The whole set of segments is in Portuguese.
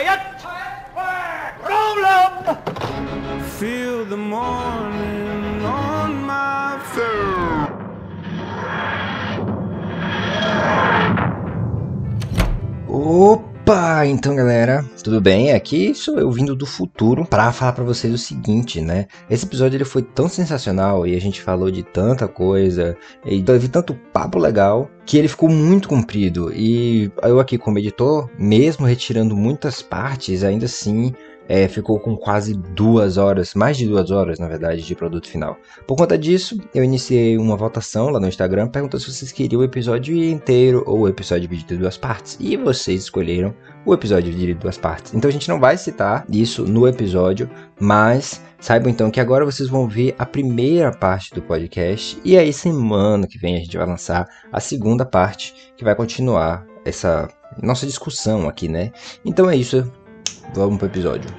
Quiet! Roll 'em! Feel the morning on my face. Opa! Então, galera, tudo bem? Aqui sou eu vindo do futuro para falar para vocês o seguinte, né? Esse episódio ele foi tão sensacional e a gente falou de tanta coisa e teve tanto papo legal que ele ficou muito comprido e eu aqui como editor, mesmo retirando muitas partes, ainda assim é, ficou com quase duas horas, mais de duas horas, na verdade, de produto final. Por conta disso, eu iniciei uma votação lá no Instagram perguntando se vocês queriam o episódio inteiro ou o episódio dividido em duas partes. E vocês escolheram o episódio dividido em duas partes. Então a gente não vai citar isso no episódio, mas saibam então que agora vocês vão ver a primeira parte do podcast e aí semana que vem a gente vai lançar a segunda parte que vai continuar essa nossa discussão aqui, né? Então é isso. Vamos pro episódio.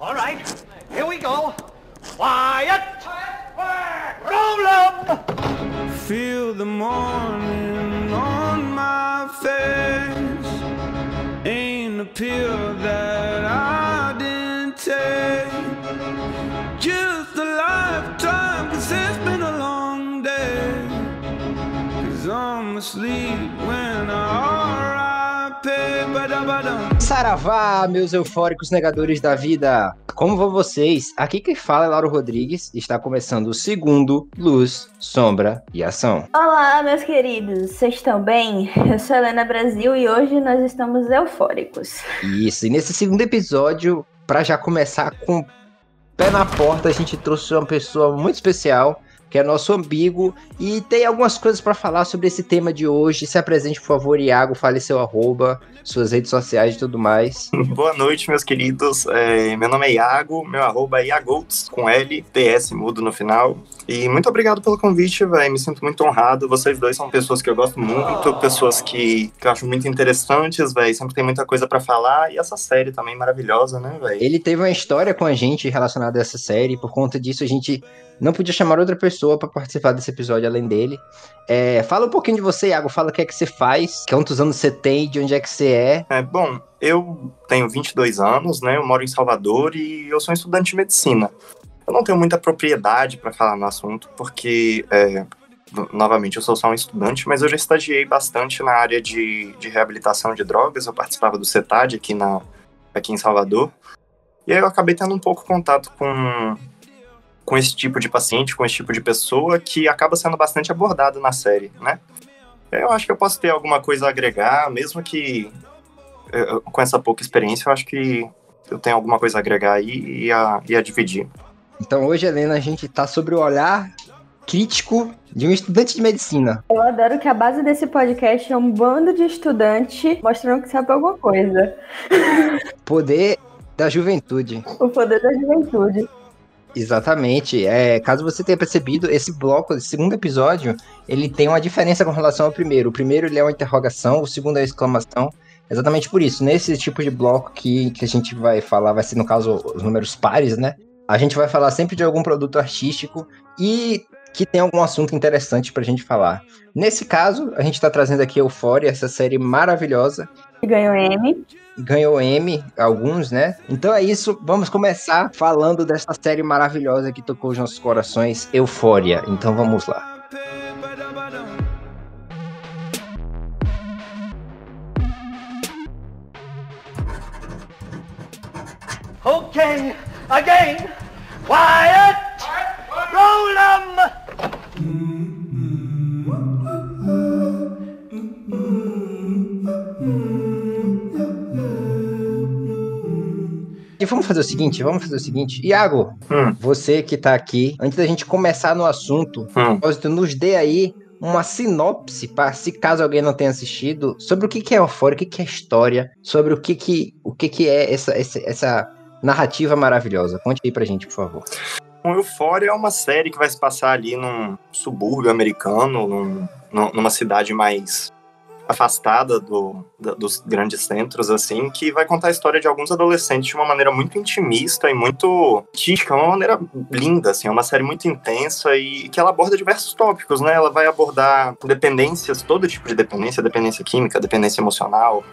All right, here we go. Quiet! Roll 'em! Feel the morning on my face. A pill that I didn't take. Just a lifetime, cause it's been a long day. Cause I'm asleep when I. Saravá, meus eufóricos negadores da vida! Como vão vocês? Aqui quem fala é Lauro Rodrigues e está começando o segundo Luz, Sombra e Ação. Olá, meus queridos, vocês estão bem? Eu sou Helena Brasil e hoje nós estamos eufóricos. Isso, e nesse segundo episódio, para já começar com pé na porta, a gente trouxe uma pessoa muito especial, que é nosso amigo, e tem algumas coisas para falar sobre esse tema de hoje. Se apresente, por favor, Iago, fale seu arroba, suas redes sociais e tudo mais. Boa noite, meus queridos. É, meu nome é Iago, meu arroba é Iagoltz, com L, TS mudo no final. E muito obrigado pelo convite, velho. Me sinto muito honrado. Vocês dois são pessoas que eu gosto muito, pessoas que, que eu acho muito interessantes, velho. Sempre tem muita coisa para falar. E essa série também maravilhosa, né, velho? Ele teve uma história com a gente relacionada a essa série, por conta disso a gente não podia chamar outra pessoa para participar desse episódio além dele. É, fala um pouquinho de você, Iago. Fala o que é que você faz, quantos anos você tem, de onde é que você é. É, bom, eu tenho 22 anos, né? Eu moro em Salvador e eu sou estudante de medicina. Eu não tenho muita propriedade para falar no assunto, porque, é, novamente, eu sou só um estudante, mas eu já estagiei bastante na área de, de reabilitação de drogas. Eu participava do CETAD aqui, na, aqui em Salvador. E aí eu acabei tendo um pouco contato com, com esse tipo de paciente, com esse tipo de pessoa, que acaba sendo bastante abordado na série, né? Eu acho que eu posso ter alguma coisa a agregar, mesmo que eu, com essa pouca experiência, eu acho que eu tenho alguma coisa a agregar aí e a, e a dividir. Então hoje, Helena, a gente tá sobre o olhar crítico de um estudante de medicina. Eu adoro que a base desse podcast é um bando de estudante mostrando que sabe alguma coisa. Poder da juventude. O poder da juventude. Exatamente. É, caso você tenha percebido, esse bloco, esse segundo episódio, ele tem uma diferença com relação ao primeiro. O primeiro ele é uma interrogação, o segundo é exclamação. Exatamente por isso. Nesse tipo de bloco que, que a gente vai falar, vai ser no caso os números pares, né? A gente vai falar sempre de algum produto artístico e que tem algum assunto interessante pra gente falar. Nesse caso, a gente tá trazendo aqui Euphoria, essa série maravilhosa. Que ganhou M. Ganhou M, alguns, né? Então é isso, vamos começar falando dessa série maravilhosa que tocou os nossos corações, Euphoria. Então vamos lá. Okay, again. Quiet! Roll 'em! E vamos fazer o seguinte, vamos fazer o seguinte. Iago, Hum. você que tá aqui, antes da gente começar no assunto, Hum. propósito, nos dê aí uma sinopse, para se caso alguém não tenha assistido, sobre o que que é Euphoria, o que que é história, sobre o que que, o que, que é essa, essa, essa narrativa maravilhosa. Conte aí pra gente, por favor. O Euphoria é uma série que vai se passar ali num subúrbio americano, num- num- numa cidade mais afastada do, da, dos grandes centros, assim, que vai contar a história de alguns adolescentes de uma maneira muito intimista e muito artística, uma maneira linda, assim, é uma série muito intensa e que ela aborda diversos tópicos, né? Ela vai abordar dependências, todo tipo de dependência, dependência química, dependência emocional,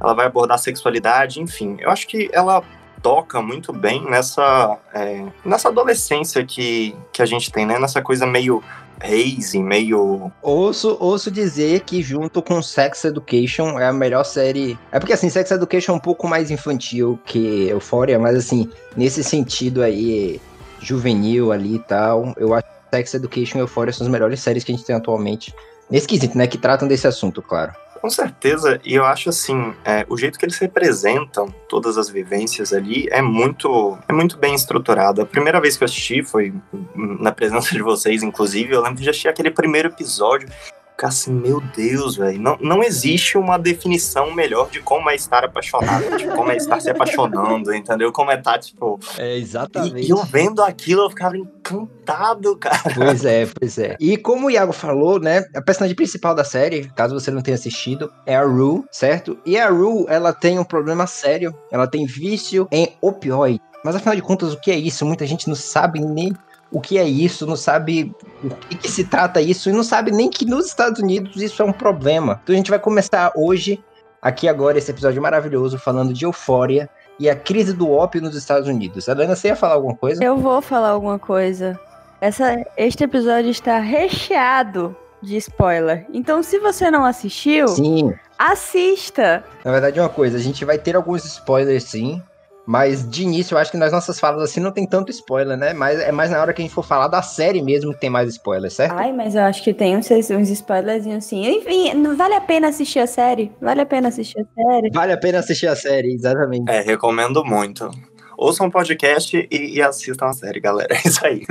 ela vai abordar sexualidade, enfim. Eu acho que ela toca muito bem nessa, é, nessa adolescência que, que a gente tem, né? Nessa coisa meio hazy, meio. Ouço, ouço dizer que junto com Sex Education é a melhor série. É porque assim, Sex Education é um pouco mais infantil que Euphoria, mas assim, nesse sentido aí, juvenil ali e tal, eu acho que Sex Education e Euphoria são as melhores séries que a gente tem atualmente. Nesse quesito, né? Que tratam desse assunto, claro. Com certeza, e eu acho assim, é, o jeito que eles representam todas as vivências ali é muito, é muito bem estruturado. A primeira vez que eu assisti foi na presença de vocês, inclusive, eu lembro de assistir aquele primeiro episódio ficar assim, meu Deus, velho, não, não existe uma definição melhor de como é estar apaixonado, de como é estar se apaixonando, entendeu? Como é estar, tá, tipo. É, exatamente. E, e eu vendo aquilo, eu ficava encantado, cara. Pois é, pois é. E como o Iago falou, né, a personagem principal da série, caso você não tenha assistido, é a Rue, certo? E a Rue, ela tem um problema sério, ela tem vício em opioide. Mas afinal de contas, o que é isso? Muita gente não sabe nem o que é isso, não sabe o que, que, se trata isso e não sabe nem que nos Estados Unidos isso é um problema. Então a gente vai começar hoje, aqui agora, esse episódio maravilhoso, falando de euforia e a crise do ópio nos Estados Unidos. Helena, você ia falar alguma coisa? Eu vou falar alguma coisa. Essa, este episódio está recheado de spoiler. Então, se você não assistiu, sim. assista. Na verdade, uma coisa, a gente vai ter alguns spoilers sim, mas de início, eu acho que nas nossas falas assim não tem tanto spoiler, né? Mas é mais na hora que a gente for falar da série mesmo que tem mais spoiler, certo? Ai, mas eu acho que tem uns, uns spoilerzinhos assim. Enfim, não vale a pena assistir a série? Vale a pena assistir a série? Vale a pena assistir a série, exatamente. É, recomendo muito. Ouçam um podcast e, e, assistam a série, galera. É isso aí.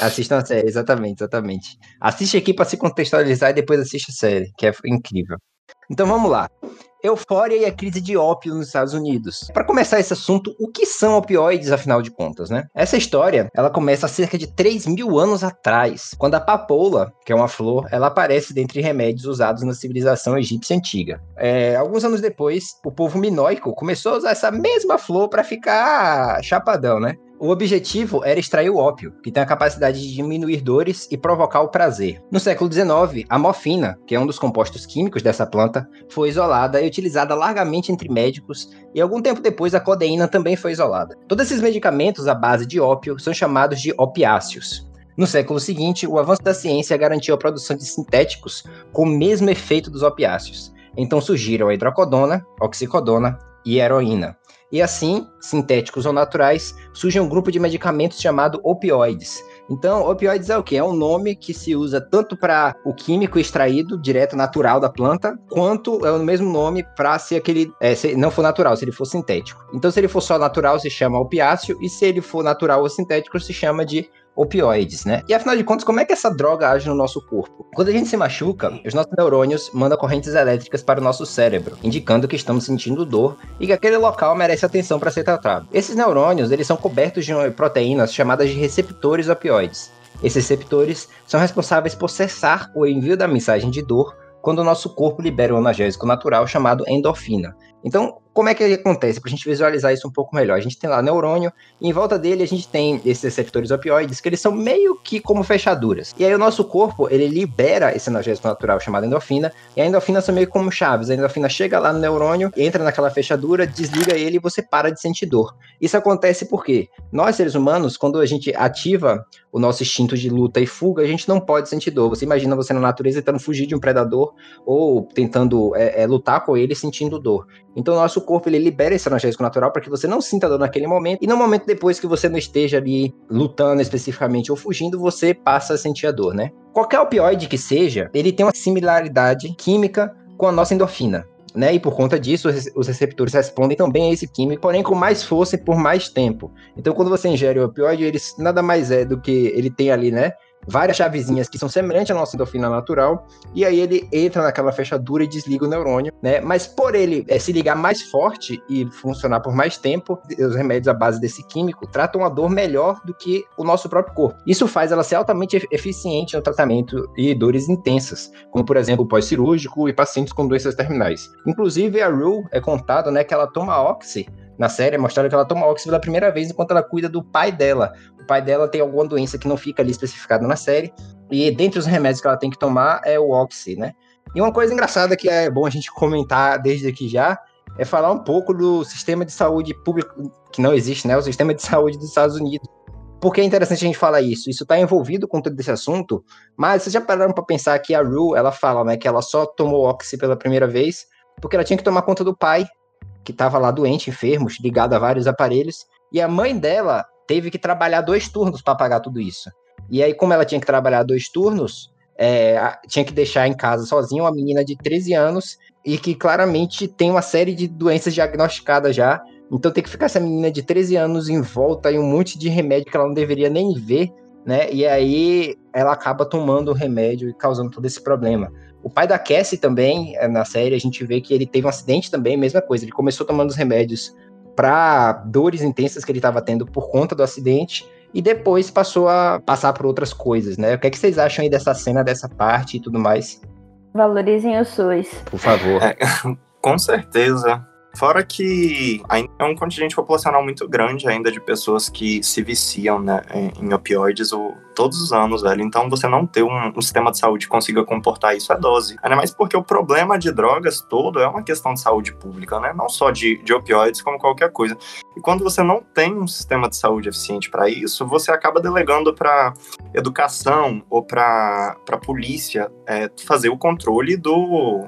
Assistam a série, exatamente, exatamente. Assiste aqui para se contextualizar e depois assiste a série, que é incrível. Então vamos lá. Eufória e a crise de ópio nos Estados Unidos. Para começar esse assunto, o que são opioides, afinal de contas, né? Essa história, ela começa há cerca de 3 mil anos atrás, quando a papoula, que é uma flor, ela aparece dentre remédios usados na civilização egípcia antiga. É, alguns anos depois, o povo minoico começou a usar essa mesma flor para ficar chapadão, né? O objetivo era extrair o ópio, que tem a capacidade de diminuir dores e provocar o prazer. No século XIX, a morfina, que é um dos compostos químicos dessa planta, foi isolada e utilizada largamente entre médicos, e algum tempo depois a codeína também foi isolada. Todos esses medicamentos à base de ópio são chamados de opiáceos. No século seguinte, o avanço da ciência garantiu a produção de sintéticos com o mesmo efeito dos opiáceos. Então surgiram a hidrocodona, oxicodona e heroína. E assim, sintéticos ou naturais, surge um grupo de medicamentos chamado opioides. Então, opioides é o que? É um nome que se usa tanto para o químico extraído, direto natural da planta, quanto é o mesmo nome para se aquele é, se não for natural, se ele for sintético. Então, se ele for só natural, se chama opiáceo, e se ele for natural ou sintético, se chama de opioides, né? E afinal de contas, como é que essa droga age no nosso corpo? Quando a gente se machuca, os nossos neurônios mandam correntes elétricas para o nosso cérebro, indicando que estamos sentindo dor e que aquele local merece atenção para ser tratado. Esses neurônios, eles são cobertos de proteínas chamadas de receptores opioides. Esses receptores são responsáveis por cessar o envio da mensagem de dor quando o nosso corpo libera um analgésico natural chamado endorfina. Então, como é que acontece? Para a gente visualizar isso um pouco melhor. A gente tem lá neurônio, e em volta dele a gente tem esses receptores opioides, que eles são meio que como fechaduras. E aí o nosso corpo, ele libera esse analgésico natural chamado endorfina, e a endorfina são meio como chaves. A endorfina chega lá no neurônio, entra naquela fechadura, desliga ele e você para de sentir dor. Isso acontece porque nós, seres humanos, quando a gente ativa o nosso instinto de luta e fuga, a gente não pode sentir dor. Você imagina você na natureza tentando fugir de um predador ou tentando é, é, lutar com ele sentindo dor. Então o nosso corpo ele libera esse analgésico natural para que você não sinta dor naquele momento e no momento depois que você não esteja ali lutando especificamente ou fugindo, você passa a sentir a dor, né? Qualquer opioide que seja, ele tem uma similaridade química com a nossa endorfina. Né? E por conta disso, os receptores respondem também a esse químico, porém com mais força e por mais tempo. Então, quando você ingere o opioide, ele nada mais é do que ele tem ali, né? Várias chavezinhas que são semelhantes à nossa endorfina natural, e aí ele entra naquela fechadura e desliga o neurônio, né? Mas por ele é, se ligar mais forte e funcionar por mais tempo, os remédios à base desse químico tratam a dor melhor do que o nosso próprio corpo. Isso faz ela ser altamente eficiente no tratamento de dores intensas, como por exemplo pós-cirúrgico e pacientes com doenças terminais. Inclusive a Rue é contado, né, que ela toma oxy na série, é mostrado que ela toma oxy pela primeira vez enquanto ela cuida do pai dela, pai dela tem alguma doença que não fica ali especificada na série. E dentre os remédios que ela tem que tomar é o Oxy, né? E uma coisa engraçada que é bom a gente comentar desde aqui já é falar um pouco do sistema de saúde público, que não existe, né? O sistema de saúde dos Estados Unidos. Por que é interessante a gente falar isso? Isso está envolvido com todo esse assunto, mas vocês já pararam para pensar que a Rue, ela fala, né, que ela só tomou Oxy pela primeira vez porque ela tinha que tomar conta do pai, que estava lá doente, enfermo, ligado a vários aparelhos, e a mãe dela teve que trabalhar dois turnos para pagar tudo isso. E aí, como ela tinha que trabalhar dois turnos, é, tinha que deixar em casa sozinha uma menina de 13 anos e que claramente tem uma série de doenças diagnosticadas já. Então tem que ficar essa menina de 13 anos em volta e um monte de remédio que ela não deveria nem ver, né? E aí ela acaba tomando o remédio e causando todo esse problema. O pai da Cassie também, é, na série, a gente vê que ele teve um acidente também, mesma coisa. Ele começou tomando os remédios para dores intensas que ele estava tendo por conta do acidente e depois passou a passar por outras coisas, né? O que, é que vocês acham aí dessa cena, dessa parte e tudo mais? Valorizem o SUS. Por favor. É, com certeza. Fora que é um contingente populacional muito grande ainda de pessoas que se viciam né, em opioides o, todos os anos, velho. Então você não ter um, um, sistema de saúde que consiga comportar isso é dose. Ainda mais porque o problema de drogas todo é uma questão de saúde pública, né? Não só de, de opioides, como qualquer coisa. E quando você não tem um sistema de saúde eficiente para isso, você acaba delegando para educação ou para polícia é, fazer o controle do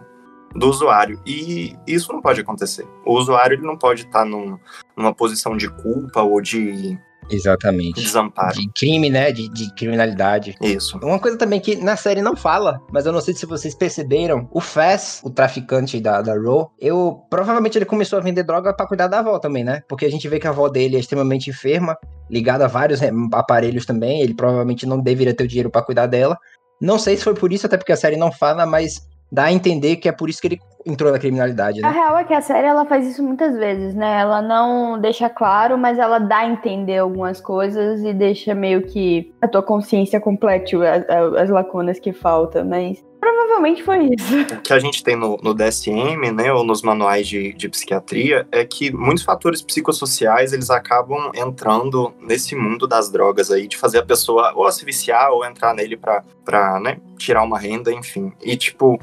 do usuário. E isso não pode acontecer. O usuário ele não pode estar num, numa posição de culpa ou de Exatamente. Desamparo. De crime, né? De, de, criminalidade. Isso. Uma coisa também que na série não fala, mas eu não sei se vocês perceberam, o Faz, o traficante da, da Raw, eu provavelmente ele começou a vender droga para cuidar da avó também, né? Porque a gente vê que a avó dele é extremamente enferma, ligada a vários aparelhos também, ele provavelmente não deveria ter o dinheiro para cuidar dela. Não sei se foi por isso, até porque a série não fala, mas dá a entender que é por isso que ele entrou na criminalidade, né? A real é que a série ela faz isso muitas vezes, né? Ela não deixa claro, mas ela dá a entender algumas coisas e deixa meio que a tua consciência complete as, as lacunas que faltam, mas Provavelmente foi isso. O que a gente tem no, no DSM, né, ou nos manuais de, de, psiquiatria, é que muitos fatores psicossociais, eles acabam entrando nesse mundo das drogas aí, de fazer a pessoa ou se viciar ou entrar nele pra, pra né, tirar uma renda, enfim. E, tipo,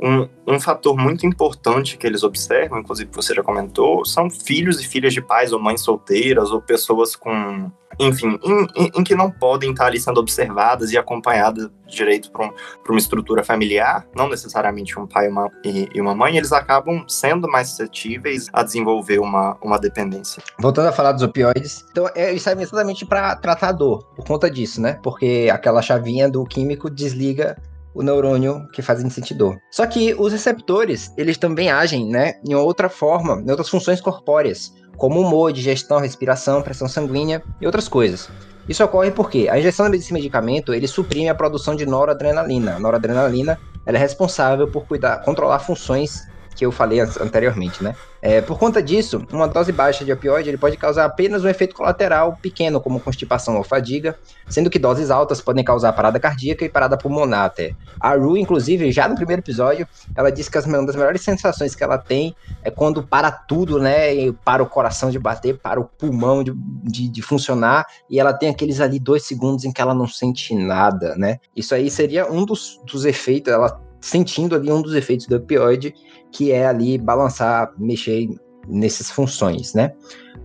um, um fator muito importante que eles observam, inclusive você já comentou, são filhos e filhas de pais ou mães solteiras ou pessoas com enfim, em, em, em, que não podem estar ali sendo observadas e acompanhadas direito para um, uma estrutura familiar, não necessariamente um pai uma, e, e, uma mãe, eles acabam sendo mais suscetíveis a desenvolver uma, uma dependência. Voltando a falar dos opioides, então isso é exatamente para tratar a dor, por conta disso, né? Porque aquela chavinha do químico desliga o neurônio que faz a gente sentir dor. Só que os receptores, eles também agem, né, em outra forma, em outras funções corpóreas como humor, digestão, respiração, pressão sanguínea e outras coisas. Isso ocorre porque a injeção desse medicamento ele suprime a produção de noradrenalina. A noradrenalina ela é responsável por cuidar, controlar funções que eu falei anteriormente, né? É, por conta disso, uma dose baixa de opioide ele pode causar apenas um efeito colateral pequeno, como constipação ou fadiga, sendo que doses altas podem causar parada cardíaca e parada pulmonar até. A Ru, inclusive, já no primeiro episódio, ela disse que uma das melhores sensações que ela tem é quando para tudo, né? E para o coração de bater, para o pulmão de, de, de funcionar, e ela tem aqueles ali dois segundos em que ela não sente nada, né? Isso aí seria um dos, dos efeitos, ela sentindo ali um dos efeitos do opioide, que é ali balançar, mexer nessas funções, né?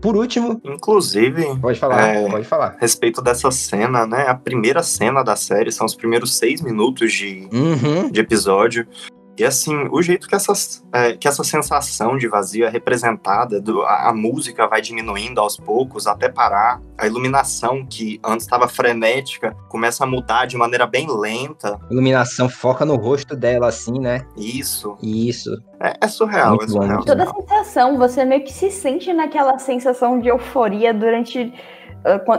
Por último, inclusive, pode falar, é, pode falar. Respeito dessa cena, né? A primeira cena da série são os primeiros seis minutos de, uhum. de episódio. E assim, o jeito que, essas, é, que essa sensação de vazio é representada, do, a, a, música vai diminuindo aos poucos até parar, a iluminação que antes estava frenética começa a mudar de maneira bem lenta. A iluminação foca no rosto dela, assim, né? Isso. Isso. É, é surreal, Muito é surreal. Toda a sensação, você meio que se sente naquela sensação de euforia durante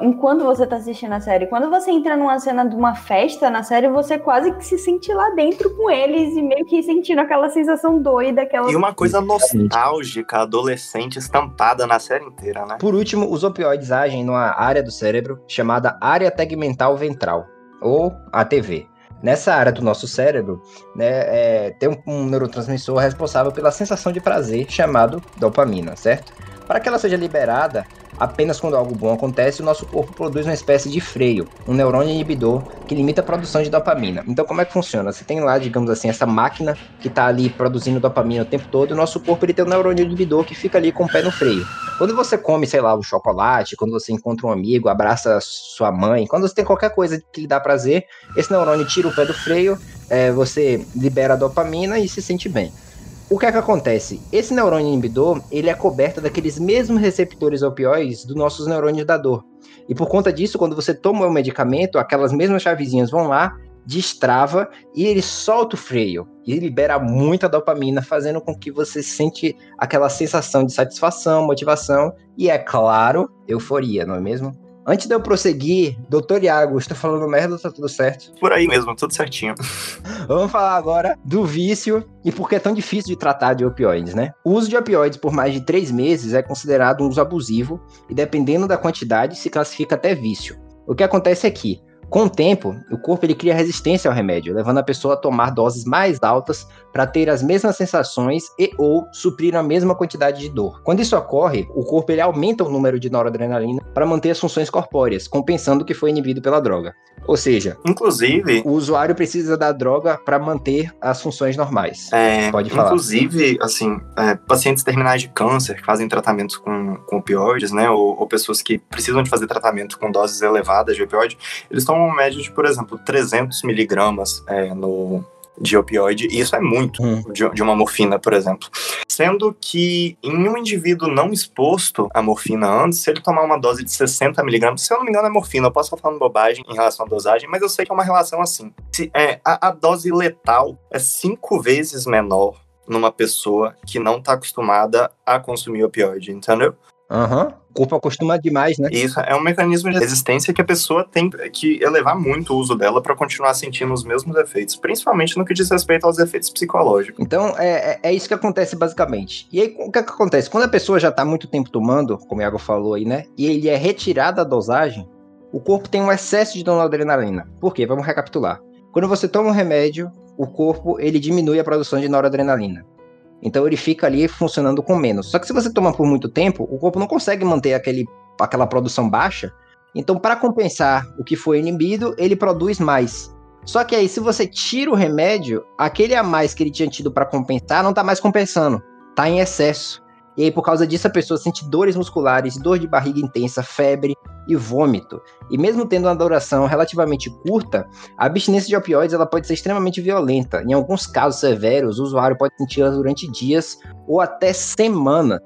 enquanto você tá assistindo a série. Quando você entra numa cena de uma festa na série, você quase que se sente lá dentro com eles e meio que sentindo aquela sensação doida. Aquela... E uma coisa nostálgica, adolescente, estampada na série inteira, né? Por último, os opioides agem numa área do cérebro chamada área tegmental ventral, ou ATV. Nessa área do nosso cérebro, né, é, tem um, um neurotransmissor responsável pela sensação de prazer chamado dopamina, certo? Para que ela seja liberada, apenas quando algo bom acontece, o nosso corpo produz uma espécie de freio, um neurônio inibidor que limita a produção de dopamina. Então, como é que funciona? Você tem lá, digamos assim, essa máquina que está ali produzindo dopamina o tempo todo, e o nosso corpo ele tem um neurônio inibidor que fica ali com o pé no freio. Quando você come, sei lá, um chocolate, quando você encontra um amigo, abraça sua mãe, quando você tem qualquer coisa que lhe dá prazer, esse neurônio tira o pé do freio, é, você libera a dopamina e se sente bem. O que é que acontece? Esse neurônio inibidor, ele é coberto daqueles mesmos receptores opioides dos nossos neurônios da dor. E por conta disso, quando você toma o medicamento, aquelas mesmas chavezinhas vão lá, destrava e ele solta o freio e libera muita dopamina, fazendo com que você sente aquela sensação de satisfação, motivação e, é claro, euforia, não é mesmo? Antes de eu prosseguir, doutor Iago, estou falando merda tá tudo certo? Por aí mesmo, tudo certinho. Vamos falar agora do vício e por que é tão difícil de tratar de opioides, né? O uso de opioides por mais de três meses é considerado um uso abusivo e, dependendo da quantidade, se classifica até vício. O que acontece é que, com o tempo, o corpo ele cria resistência ao remédio, levando a pessoa a tomar doses mais altas para ter as mesmas sensações e ou suprir a mesma quantidade de dor. Quando isso ocorre, o corpo ele aumenta o número de noradrenalina para manter as funções corpóreas, compensando o que foi inibido pela droga. Ou seja, inclusive, o usuário precisa da droga para manter as funções normais. É, Pode falar. Inclusive, assim, é, pacientes terminais de câncer que fazem tratamentos com, com opioides, né, ou, ou pessoas que precisam de fazer tratamento com doses elevadas de opioide, eles uma média de, por exemplo, 300 miligramas é, no, de opioide, e isso é muito hum. de, de, uma morfina, por exemplo. Sendo que em um indivíduo não exposto à morfina antes, se ele tomar uma dose de 60 miligramas, se eu não me engano é morfina, eu posso estar falando bobagem em relação à dosagem, mas eu sei que é uma relação assim. Se, é, a, a dose letal é cinco vezes menor numa pessoa que não está acostumada a consumir opioide, entendeu? Aham. Uhum. O corpo acostuma demais, né? Isso é um mecanismo de resistência que a pessoa tem que elevar muito o uso dela para continuar sentindo os mesmos efeitos, principalmente no que diz respeito aos efeitos psicológicos. Então, é, é, é isso que acontece basicamente. E aí, o que, é que acontece? Quando a pessoa já está muito tempo tomando, como o Iago falou aí, né? E ele é retirada a dosagem, o corpo tem um excesso de noradrenalina. Por quê? Vamos recapitular. Quando você toma um remédio, o corpo ele diminui a produção de noradrenalina. Então ele fica ali funcionando com menos. Só que se você toma por muito tempo, o corpo não consegue manter aquele, aquela produção baixa. Então, para compensar o que foi inibido, ele produz mais. Só que aí, se você tira o remédio, aquele a mais que ele tinha tido para compensar não está mais compensando, está em excesso. E aí, por causa disso, a pessoa sente dores musculares, dor de barriga intensa, febre e vômito. E mesmo tendo uma duração relativamente curta, a abstinência de opioides ela pode ser extremamente violenta. Em alguns casos severos, o usuário pode senti-la durante dias ou até semanas.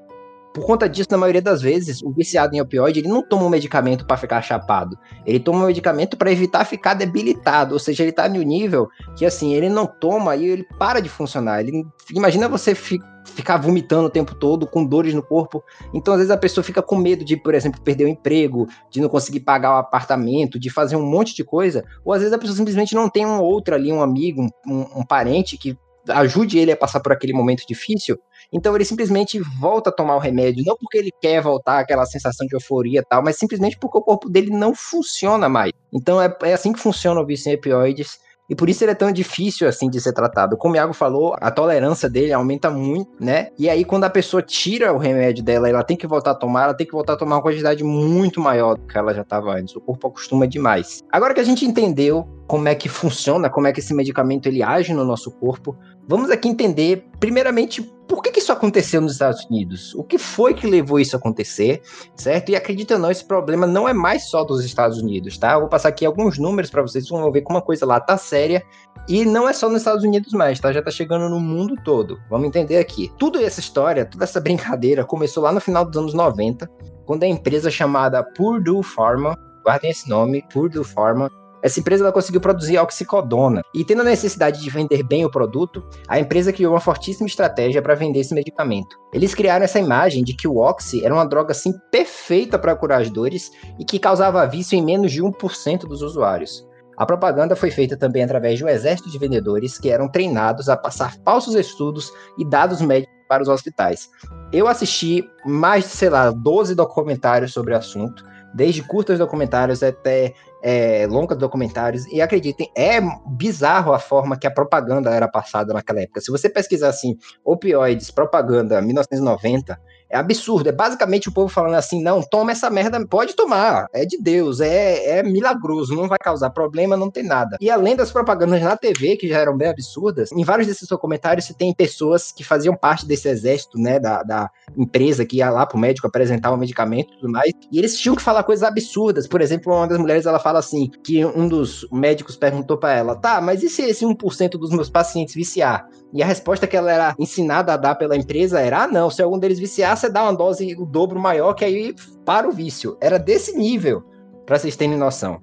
Por conta disso, na maioria das vezes, o viciado em opioide ele não toma um medicamento para ficar chapado. Ele toma um medicamento para evitar ficar debilitado, ou seja, ele está no nível que assim ele não toma e ele para de funcionar. Ele imagina você fi, ficar vomitando o tempo todo com dores no corpo. Então, às vezes a pessoa fica com medo de, por exemplo, perder o emprego, de não conseguir pagar o apartamento, de fazer um monte de coisa. Ou às vezes a pessoa simplesmente não tem um outro ali, um amigo, um, um parente que ajude ele a passar por aquele momento difícil então ele simplesmente volta a tomar o remédio, não porque ele quer voltar aquela sensação de euforia e tal, mas simplesmente porque o corpo dele não funciona mais. Então é, é assim que funciona o vício em opioides. E por isso ele é tão difícil assim de ser tratado. Como o Iago falou, a tolerância dele aumenta muito, né? E aí, quando a pessoa tira o remédio dela, ela tem que voltar a tomar, ela tem que voltar a tomar uma quantidade muito maior do que ela já estava antes. O corpo acostuma demais. Agora que a gente entendeu como é que funciona, como é que esse medicamento ele age no nosso corpo, vamos aqui entender, primeiramente, por que, que isso aconteceu nos Estados Unidos? O que foi que levou isso a acontecer, certo? E acredita ou não, esse problema não é mais só dos Estados Unidos, tá? Eu vou passar aqui alguns números para vocês, vocês vão ver como uma coisa lá tá séria. E não é só nos Estados Unidos mais, tá? Já tá chegando no mundo todo. Vamos entender aqui. Tudo essa história, toda essa brincadeira começou lá no final dos anos 90, quando a empresa chamada Purdue Pharma, guardem esse nome, Purdue Pharma, essa empresa ela conseguiu produzir oxicodona. E tendo a necessidade de vender bem o produto, a empresa criou uma fortíssima estratégia para vender esse medicamento. Eles criaram essa imagem de que o oxi era uma droga assim perfeita para curar as dores e que causava vício em menos de 1% dos usuários. A propaganda foi feita também através de um exército de vendedores que eram treinados a passar falsos estudos e dados médicos para os hospitais. Eu assisti mais de, sei lá, 12 documentários sobre o assunto, desde curtos documentários até é, longas documentários, e acreditem, é bizarro a forma que a propaganda era passada naquela época. Se você pesquisar assim, opioides, propaganda, 1990, é absurdo. É basicamente o povo falando assim: não, toma essa merda, pode tomar, é de Deus, é, é milagroso, não vai causar problema, não tem nada. E além das propagandas na TV, que já eram bem absurdas, em vários desses documentários se tem pessoas que faziam parte desse exército, né, da, da empresa que ia lá pro médico apresentar o medicamento e tudo mais, e eles tinham que falar coisas absurdas. Por exemplo, uma das mulheres ela fala assim: que um dos médicos perguntou para ela, tá, mas e se esse 1% dos meus pacientes viciar? E a resposta que ela era ensinada a dar pela empresa era: ah, não, se algum deles viciar, você dá uma dose o dobro maior, que aí para o vício. Era desse nível, para vocês terem noção.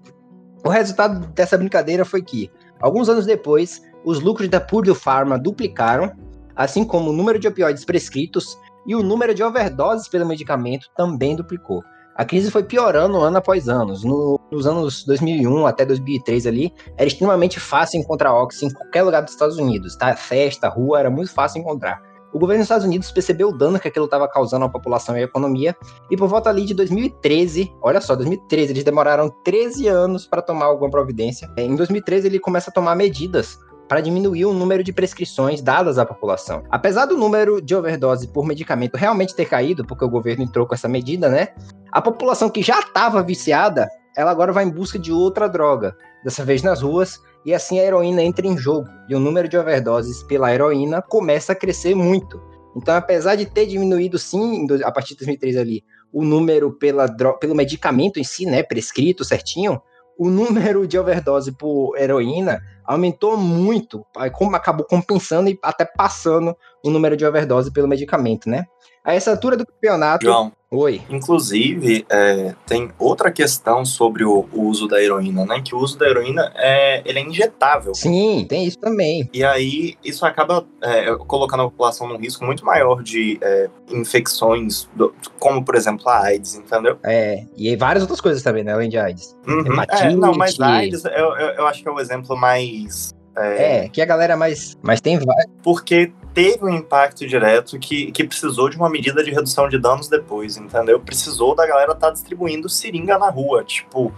O resultado dessa brincadeira foi que, alguns anos depois, os lucros da Purdue Pharma duplicaram, assim como o número de opioides prescritos e o número de overdoses pelo medicamento também duplicou. A crise foi piorando ano após ano. No, nos anos 2001 até 2003 ali, era extremamente fácil encontrar óxido em qualquer lugar dos Estados Unidos, tá? Festa, rua, era muito fácil encontrar. O governo dos Estados Unidos percebeu o dano que aquilo estava causando à população e à economia, e por volta ali de 2013, olha só, 2013, eles demoraram 13 anos para tomar alguma providência. Em 2013, ele começa a tomar medidas para diminuir o número de prescrições dadas à população. Apesar do número de overdose por medicamento realmente ter caído, porque o governo entrou com essa medida, né? A população que já estava viciada, ela agora vai em busca de outra droga, dessa vez nas ruas, e assim a heroína entra em jogo, e o número de overdoses pela heroína começa a crescer muito. Então, apesar de ter diminuído sim, a partir de 2003 ali, o número pela, pelo medicamento em si, né, prescrito certinho, o número de overdose por heroína aumentou muito, como acabou compensando e até passando o número de overdose pelo medicamento, né? A essa altura do campeonato. João. Oi. Inclusive, é, tem outra questão sobre o, o, uso da heroína, né? Que o uso da heroína é, ele é injetável. Sim, tem isso também. E aí, isso acaba é, colocando a população num risco muito maior de é, infecções, do, como, por exemplo, a AIDS, entendeu? É, e várias outras coisas também, né? Além de AIDS. Uhum. É, não, mas AIDS, eu, eu, eu acho que é o exemplo mais é, é, que a galera mais. Mas tem vários. Porque teve um impacto direto que, que precisou de uma medida de redução de danos depois, entendeu? Precisou da galera estar tá distribuindo seringa na rua. Tipo.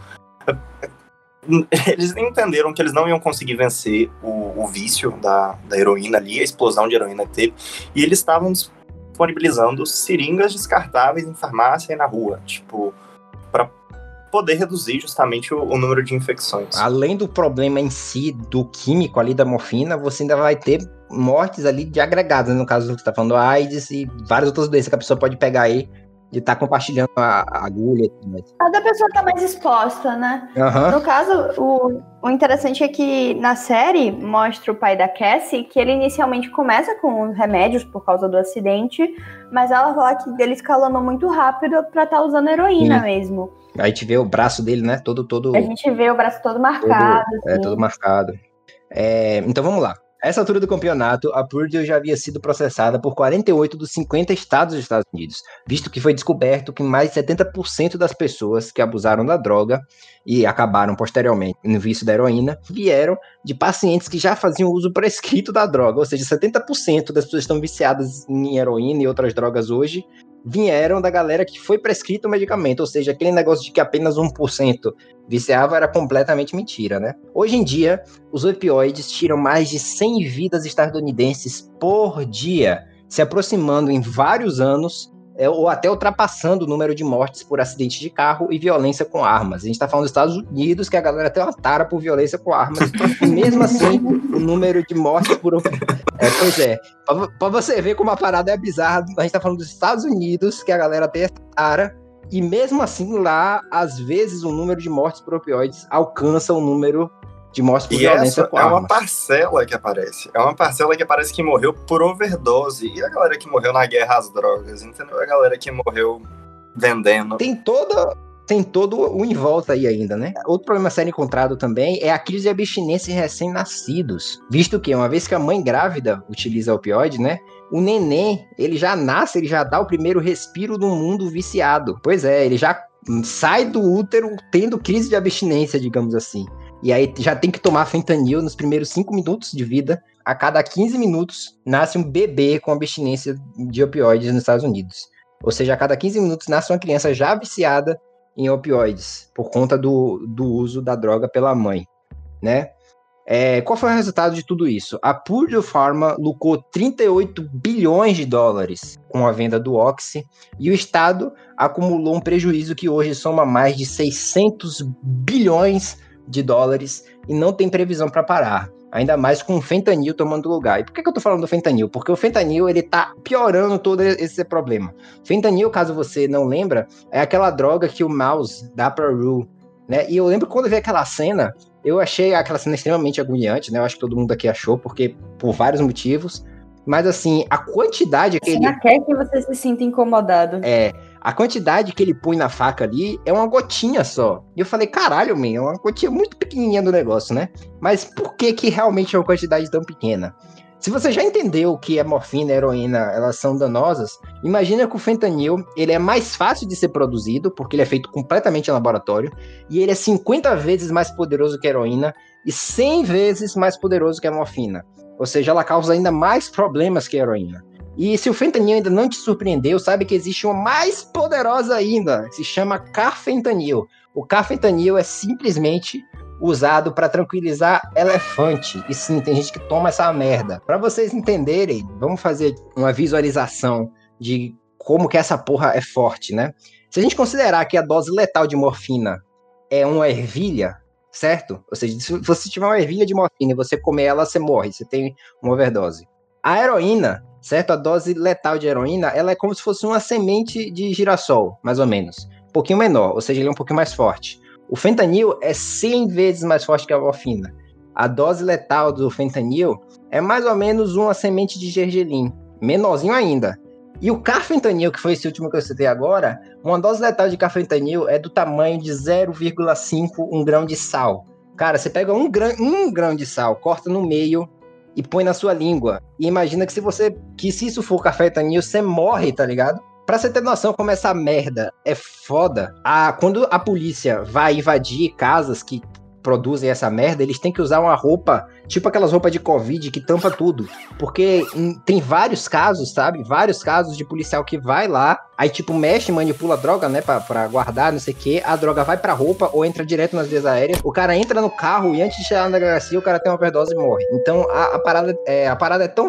Eles entenderam que eles não iam conseguir vencer o, o vício da, da heroína ali, a explosão de heroína que teve, e eles estavam disponibilizando seringas descartáveis em farmácia e na rua. Tipo, para poder reduzir justamente o, o, número de infecções. Além do problema em si do químico ali da morfina, você ainda vai ter mortes ali de agregados, né? no caso você está falando AIDS e várias outras doenças que a pessoa pode pegar aí de estar tá compartilhando a, a agulha. Cada pessoa está mais exposta, né? Uhum. No caso, o, o interessante é que na série mostra o pai da Cassie que ele inicialmente começa com remédios por causa do acidente, mas ela fala que ele escalonou muito rápido para estar tá usando heroína Sim. mesmo. A gente vê o braço dele, né? Todo, todo. A gente vê o braço todo marcado. Todo, é, assim. É, todo marcado. É, então vamos lá. Essa altura do campeonato, a Purdue já havia sido processada por 48 dos 50 estados dos Estados Unidos, visto que foi descoberto que mais de 70% das pessoas que abusaram da droga e acabaram posteriormente no vício da heroína vieram de pacientes que já faziam uso prescrito da droga, ou seja, 70% das pessoas estão viciadas em heroína e outras drogas hoje vieram da galera que foi prescrito o medicamento, ou seja, aquele negócio de que apenas 1% viciava era completamente mentira, né? Hoje em dia, os opioides tiram mais de 100 vidas estadunidenses por dia, se aproximando em vários anos é, ou até ultrapassando o número de mortes por acidente de carro e violência com armas. A gente está falando dos Estados Unidos, que a galera tem uma tara por violência com armas, e mesmo assim, o número de mortes por. É, pois é, para você ver como a parada é bizarra, a gente está falando dos Estados Unidos, que a galera tem essa tara, e mesmo assim, lá, às vezes, o número de mortes por opioides alcança o número de morte por e violência essa é uma parcela que aparece. É uma parcela que aparece que morreu por overdose. E a galera que morreu na guerra às drogas, entendeu? A galera que morreu vendendo. Tem toda. tem todo o em volta aí ainda, né? Outro problema sério encontrado também é a crise de abstinência em recém-nascidos. Visto que, uma vez que a mãe grávida utiliza opioide, né? O neném, ele já nasce, ele já dá o primeiro respiro no mundo viciado. Pois é, ele já sai do útero tendo crise de abstinência, digamos assim. E aí já tem que tomar fentanil nos primeiros 5 minutos de vida. A cada 15 minutos nasce um bebê com abstinência de opioides nos Estados Unidos. Ou seja, a cada 15 minutos nasce uma criança já viciada em opioides por conta do, do uso da droga pela mãe, né? É, qual foi o resultado de tudo isso? A Purdue Pharma lucrou 38 bilhões de dólares com a venda do Oxy e o Estado acumulou um prejuízo que hoje soma mais de 600 bilhões de dólares e não tem previsão para parar. Ainda mais com o fentanil tomando lugar. E por que, que eu tô falando do fentanil? Porque o fentanil, ele tá piorando todo esse problema. Fentanil, caso você não lembra, é aquela droga que o mouse dá pra Rue, né? E eu lembro quando eu vi aquela cena, eu achei aquela cena extremamente agoniante, né? Eu acho que todo mundo aqui achou, porque por vários motivos. Mas assim, a quantidade que Você ele. quer que você se sinta incomodado. É, a quantidade que ele põe na faca ali é uma gotinha só. E eu falei, caralho, man, é uma gotinha muito pequenininha do negócio, né? Mas por que que realmente é uma quantidade tão pequena? Se você já entendeu que a morfina e a heroína elas são danosas, imagina que o fentanil ele é mais fácil de ser produzido, porque ele é feito completamente em laboratório, e ele é 50 vezes mais poderoso que a heroína e 100 vezes mais poderoso que a morfina. Ou seja, ela causa ainda mais problemas que a heroína. E se o fentanil ainda não te surpreendeu, sabe que existe uma mais poderosa ainda, que se chama carfentanil. O carfentanil é simplesmente usado para tranquilizar elefante. E sim, tem gente que toma essa merda. Para vocês entenderem, vamos fazer uma visualização de como que essa porra é forte, né? Se a gente considerar que a dose letal de morfina é uma ervilha, certo? Ou seja, se você tiver uma ervilha de morfina e você comer ela, você morre, você tem uma overdose. A heroína, certo? A dose letal de heroína, ela é como se fosse uma semente de girassol, mais ou menos. Um pouquinho menor, ou seja, ele é um pouquinho mais forte. O fentanil é 100 vezes mais forte que a morfina. A dose letal do fentanil é mais ou menos uma semente de gergelim, menorzinho ainda. E o carfentanil, que foi esse último que eu citei agora, uma dose letal de carfentanil é do tamanho de 0,5 um grão de sal. Cara, você pega um grão, um grão de sal, corta no meio e põe na sua língua. E imagina que se você que se isso for carfentanil, você morre, tá ligado? Pra você ter noção como essa merda é foda, a, quando a polícia vai invadir casas que produzem essa merda, eles têm que usar uma roupa, tipo aquelas roupas de Covid que tampa tudo. Porque em, tem vários casos, sabe? Vários casos de policial que vai lá, aí tipo mexe, manipula a droga, né, pra, pra guardar, não sei o que, a droga vai pra roupa ou entra direto nas vias aéreas, o cara entra no carro e antes de chegar na delegacia, o cara tem uma overdose e morre. Então a, a parada, é, a parada é tão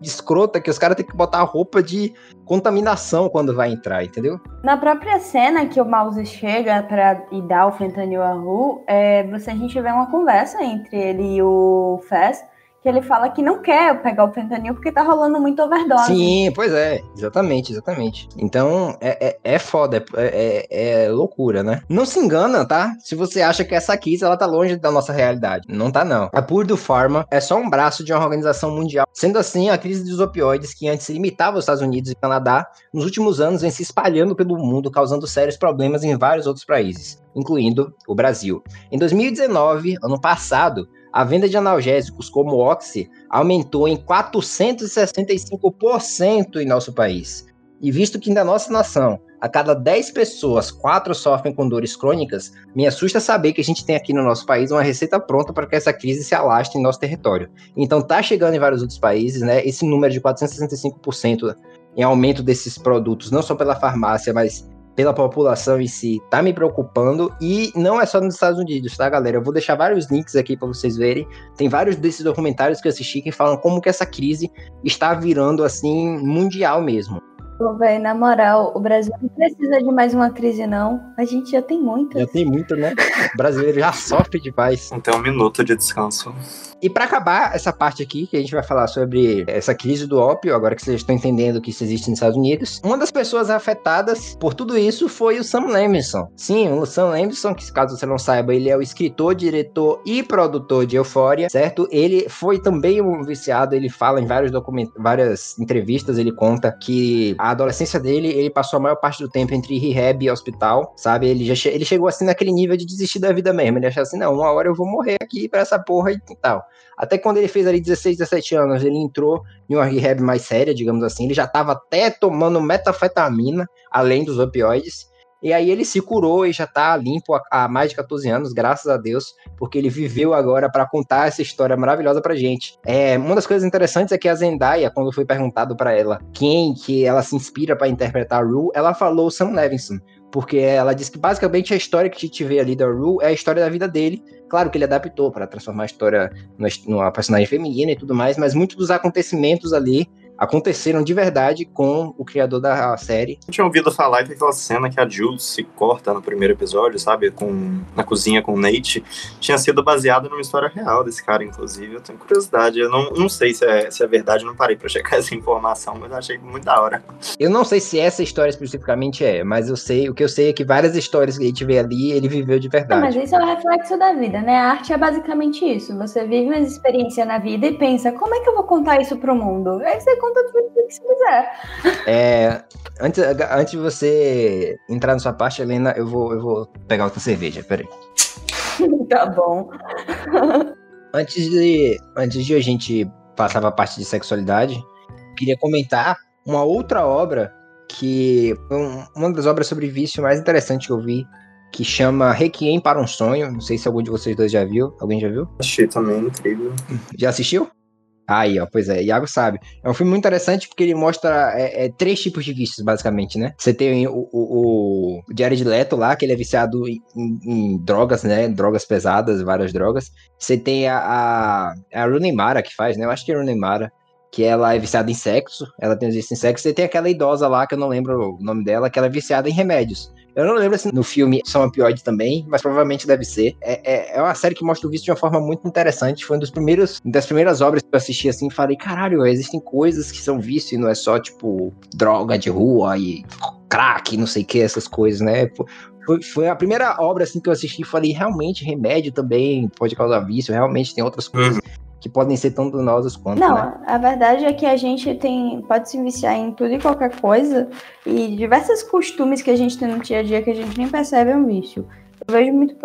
escrota que os caras têm que botar a roupa de contaminação quando vai entrar, entendeu? Na própria cena que o Mouse chega para e dá o fentanil a Ru, é, você, a gente vê uma conversa entre ele e o Fez, ele fala que não quer pegar o fentanil porque tá rolando muito overdose. Sim, pois é, exatamente, exatamente. Então é, é, é foda, é, é, é loucura, né? Não se engana, tá? Se você acha que essa crise ela tá longe da nossa realidade. Não tá, não. A Purdue Pharma é só um braço de uma organização mundial. Sendo assim, a crise dos opioides, que antes limitava aos Estados Unidos e Canadá, nos últimos anos vem se espalhando pelo mundo, causando sérios problemas em vários outros países, incluindo o Brasil. Em 2019, ano passado, a venda de analgésicos como Oxy aumentou em 465% em nosso país. E visto que na nossa nação, a cada 10 pessoas, 4 sofrem com dores crônicas, me assusta saber que a gente tem aqui no nosso país uma receita pronta para que essa crise se alastre em nosso território. Então tá chegando em vários outros países, né? Esse número de 465% em aumento desses produtos, não só pela farmácia, mas pela população em si tá me preocupando e não é só nos Estados Unidos, tá, galera? Eu vou deixar vários links aqui para vocês verem. Tem vários desses documentários que eu assisti que falam como que essa crise está virando assim mundial mesmo. Pô, velho, na moral, o Brasil não precisa de mais uma crise, não. A gente já tem muitas. Já tem muito, né? O brasileiro já sofre demais. Então, um minuto de descanso. E para acabar essa parte aqui, que a gente vai falar sobre essa crise do ópio, agora que vocês estão entendendo que isso existe nos Estados Unidos, uma das pessoas afetadas por tudo isso foi o Sam Levinson. Sim, o Sam Levinson, que caso você não saiba, ele é o escritor, diretor e produtor de Euphoria, certo? Ele foi também um viciado, ele fala em vários documentos, várias entrevistas, ele conta que a adolescência dele, ele passou a maior parte do tempo entre rehab e hospital, sabe? Ele já che ele chegou assim naquele nível de desistir da vida mesmo. Ele achou assim, não, uma hora eu vou morrer aqui pra essa porra e tal. Até quando ele fez ali 16, 17 anos, ele entrou em uma rehab mais séria, digamos assim. Ele já tava até tomando metafetamina, além dos opioides. E aí ele se curou e já tá limpo há, há mais de 14 anos, graças a Deus, porque ele viveu agora para contar essa história maravilhosa pra gente. É, uma das coisas interessantes é que a Zendaya, quando foi perguntado para ela quem que ela se inspira para interpretar a Rue, ela falou Sam Levinson, porque ela disse que basicamente a história que a gente vê ali da Rue é a história da vida dele. Claro que ele adaptou para transformar a história numa personagem feminina e tudo mais, mas muitos dos acontecimentos ali aconteceram de verdade com o criador da série. Eu tinha ouvido falar que aquela cena que a Jules se corta no primeiro episódio, sabe, com na cozinha com o Nate, tinha sido baseada numa história real desse cara, inclusive. Eu tenho curiosidade. Eu não, não sei se é, se é verdade, não parei para checar essa informação, mas achei muito da hora. Eu não sei se essa história especificamente é, mas eu sei, o que eu sei é que várias histórias que a gente vê ali, ele viveu de verdade. mas isso é o reflexo da vida, né? A arte é basicamente isso. Você vive uma experiência na vida e pensa, como é que eu vou contar isso pro mundo? Aí você conta tudo que você quiser. É, antes, antes de você entrar na sua parte, Helena, eu vou, eu vou pegar outra cerveja, peraí. tá bom. Antes de, antes de a gente passar para a parte de sexualidade, queria comentar uma outra obra que um, uma das obras sobre vício mais interessantes que eu vi, que chama Requiem para um Sonho. Não sei se algum de vocês dois já viu. Alguém já viu? Achei também incrível. Já assistiu? Aí, ó, pois é, Iago sabe. É um filme muito interessante porque ele mostra é, é, três tipos de vícios, basicamente, né? Você tem o, o, o Jared Leto lá, que ele é viciado em, em, drogas, né? Drogas pesadas, várias drogas. Você tem a, a, a Rooney Mara que faz, né? Eu acho que é a Rooney Mara, que ela é viciada em sexo, ela tem vício em sexo. Você tem aquela idosa lá, que eu não lembro o nome dela, que ela é viciada em remédios. Eu não lembro se no filme são opioides também, mas provavelmente deve ser. É, é, é, uma série que mostra o vício de uma forma muito interessante. Foi uma dos primeiros, das primeiras obras que eu assisti assim, falei, caralho, existem coisas que são vício e não é só, tipo, droga de rua e crack, não sei o que, essas coisas, né? Foi, foi a primeira obra assim que eu assisti e falei, realmente, remédio também pode causar vício, realmente tem outras coisas. Uhum que podem ser tão danosas quanto. Não, né? a verdade é que a gente tem pode se viciar em tudo e qualquer coisa e diversos costumes que a gente tem no dia a dia que a gente nem percebe é um vício. Eu vejo muito,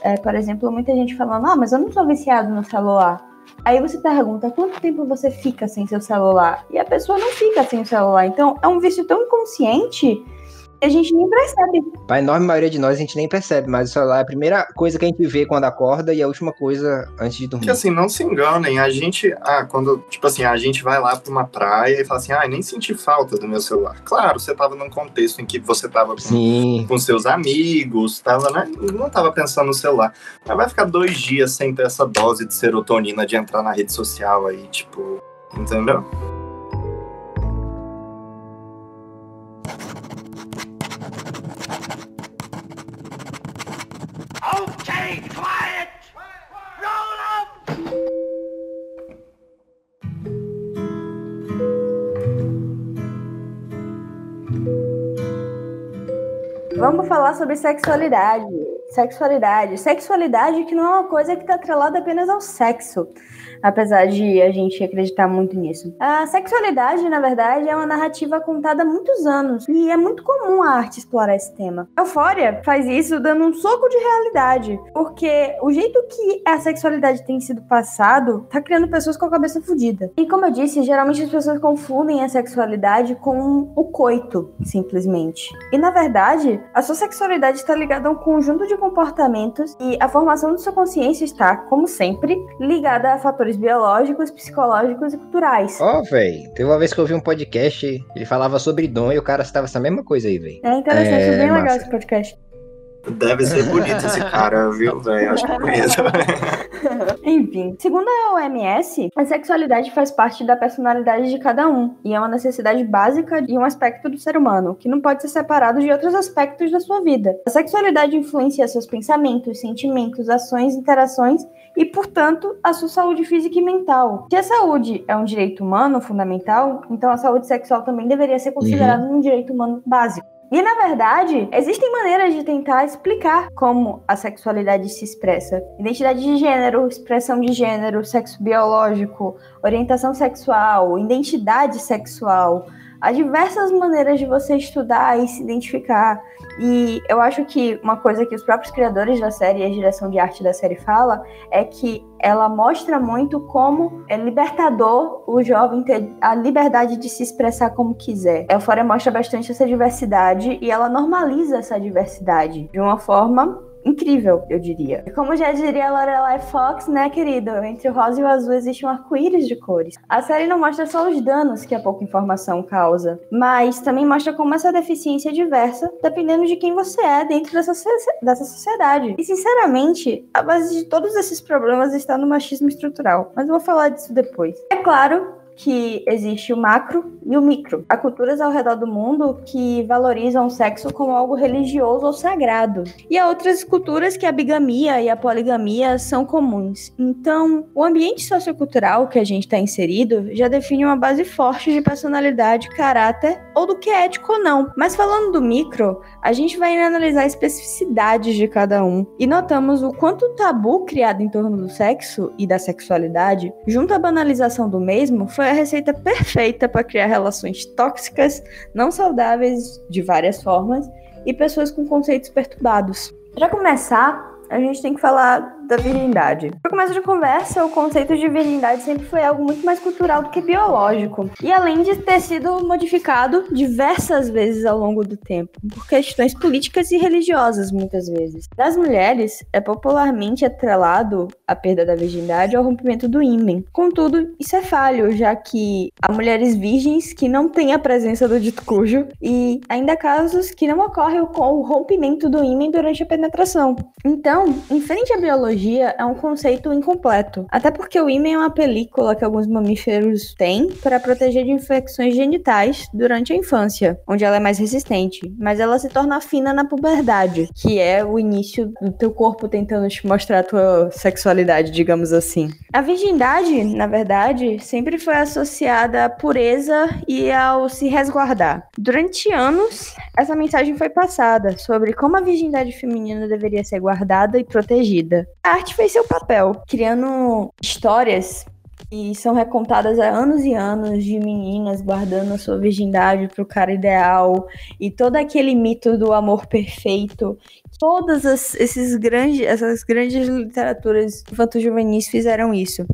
é, por exemplo, muita gente falando, ah, mas eu não sou viciado no celular. Aí você pergunta, quanto tempo você fica sem seu celular? E a pessoa não fica sem o celular. Então é um vício tão inconsciente a gente nem percebe. A enorme maioria de nós a gente nem percebe, mas o celular é a primeira coisa que a gente vê quando acorda e a última coisa antes de dormir. Porque assim, não se enganem, a gente, ah, quando, tipo assim, a gente vai lá pra uma praia e fala assim, ah, nem senti falta do meu celular. Claro, você tava num contexto em que você tava com, com seus amigos, tava, né, não tava pensando no celular. Mas vai ficar dois dias sem ter essa dose de serotonina de entrar na rede social aí, tipo, entendeu? Vamos falar sobre sexualidade. Sexualidade. Sexualidade que não é uma coisa que está atrelada apenas ao sexo apesar de a gente acreditar muito nisso. A sexualidade, na verdade, é uma narrativa contada há muitos anos e é muito comum a arte explorar esse tema. Eufória faz isso dando um soco de realidade, porque o jeito que a sexualidade tem sido passado tá criando pessoas com a cabeça fodida. E como eu disse, geralmente as pessoas confundem a sexualidade com o coito, simplesmente. E na verdade, a sua sexualidade está ligada a um conjunto de comportamentos e a formação de sua consciência está, como sempre, ligada a fatores biológicos, psicológicos e culturais. Ó, oh, velho, teve uma vez que eu vi um podcast, ele falava sobre dom e o cara citava essa mesma coisa aí, velho. É interessante, é, bem massa. legal esse podcast. Deve ser bonito esse cara, viu, velho? Acho que conheço. Enfim, segundo a OMS, a sexualidade faz parte da personalidade de cada um e é uma necessidade básica e um aspecto do ser humano, que não pode ser separado de outros aspectos da sua vida. A sexualidade influencia seus pensamentos, sentimentos, ações, interações e, portanto, a sua saúde física e mental. Se a saúde é um direito humano fundamental, então a saúde sexual também deveria ser considerada uhum. um direito humano básico. E na verdade, existem maneiras de tentar explicar como a sexualidade se expressa. Identidade de gênero, expressão de gênero, sexo biológico, orientação sexual, identidade sexual, Há diversas maneiras de você estudar e se identificar. E eu acho que uma coisa que os próprios criadores da série e a direção de arte da série fala é que ela mostra muito como é libertador o jovem ter a liberdade de se expressar como quiser. A mostra bastante essa diversidade e ela normaliza essa diversidade de uma forma incrível, eu diria. Como já diria Lorelai Fox, né, querido? Entre o rosa e o azul existe um arco-íris de cores. A série não mostra só os danos que a pouca informação causa, mas também mostra como essa deficiência é diversa, dependendo de quem você é dentro dessa, dessa sociedade. E, sinceramente, a base de todos esses problemas está no machismo estrutural. Mas vou falar disso depois. É claro que existe o macro e o micro. Há culturas ao redor do mundo que valorizam o sexo como algo religioso ou sagrado. E há outras culturas que a bigamia e a poligamia são comuns. Então, o ambiente sociocultural que a gente está inserido já define uma base forte de personalidade, caráter ou do que é ético ou não. Mas falando do micro, a gente vai analisar especificidades de cada um e notamos o quanto o tabu criado em torno do sexo e da sexualidade, junto à banalização do mesmo, foi a receita perfeita para criar relações tóxicas, não saudáveis de várias formas e pessoas com conceitos perturbados. Para começar, a gente tem que falar da virgindade. Para começo de conversa, o conceito de virgindade sempre foi algo muito mais cultural do que biológico. E além de ter sido modificado diversas vezes ao longo do tempo, por questões políticas e religiosas, muitas vezes. Das mulheres, é popularmente atrelado a perda da virgindade ao rompimento do ímen. Contudo, isso é falho, já que há mulheres virgens que não têm a presença do dito cujo e ainda há casos que não ocorrem com o rompimento do ímen durante a penetração. Então, em frente à biologia, é um conceito incompleto. Até porque o ímã é uma película que alguns mamíferos têm para proteger de infecções genitais durante a infância, onde ela é mais resistente, mas ela se torna fina na puberdade, que é o início do teu corpo tentando te mostrar a tua sexualidade, digamos assim. A virgindade, na verdade, sempre foi associada à pureza e ao se resguardar. Durante anos, essa mensagem foi passada sobre como a virgindade feminina deveria ser guardada e protegida. A arte fez seu papel, criando histórias que são recontadas há anos e anos de meninas guardando a sua virgindade para o cara ideal e todo aquele mito do amor perfeito todas as, esses grandes, essas grandes literaturas infanto-juvenis fizeram isso.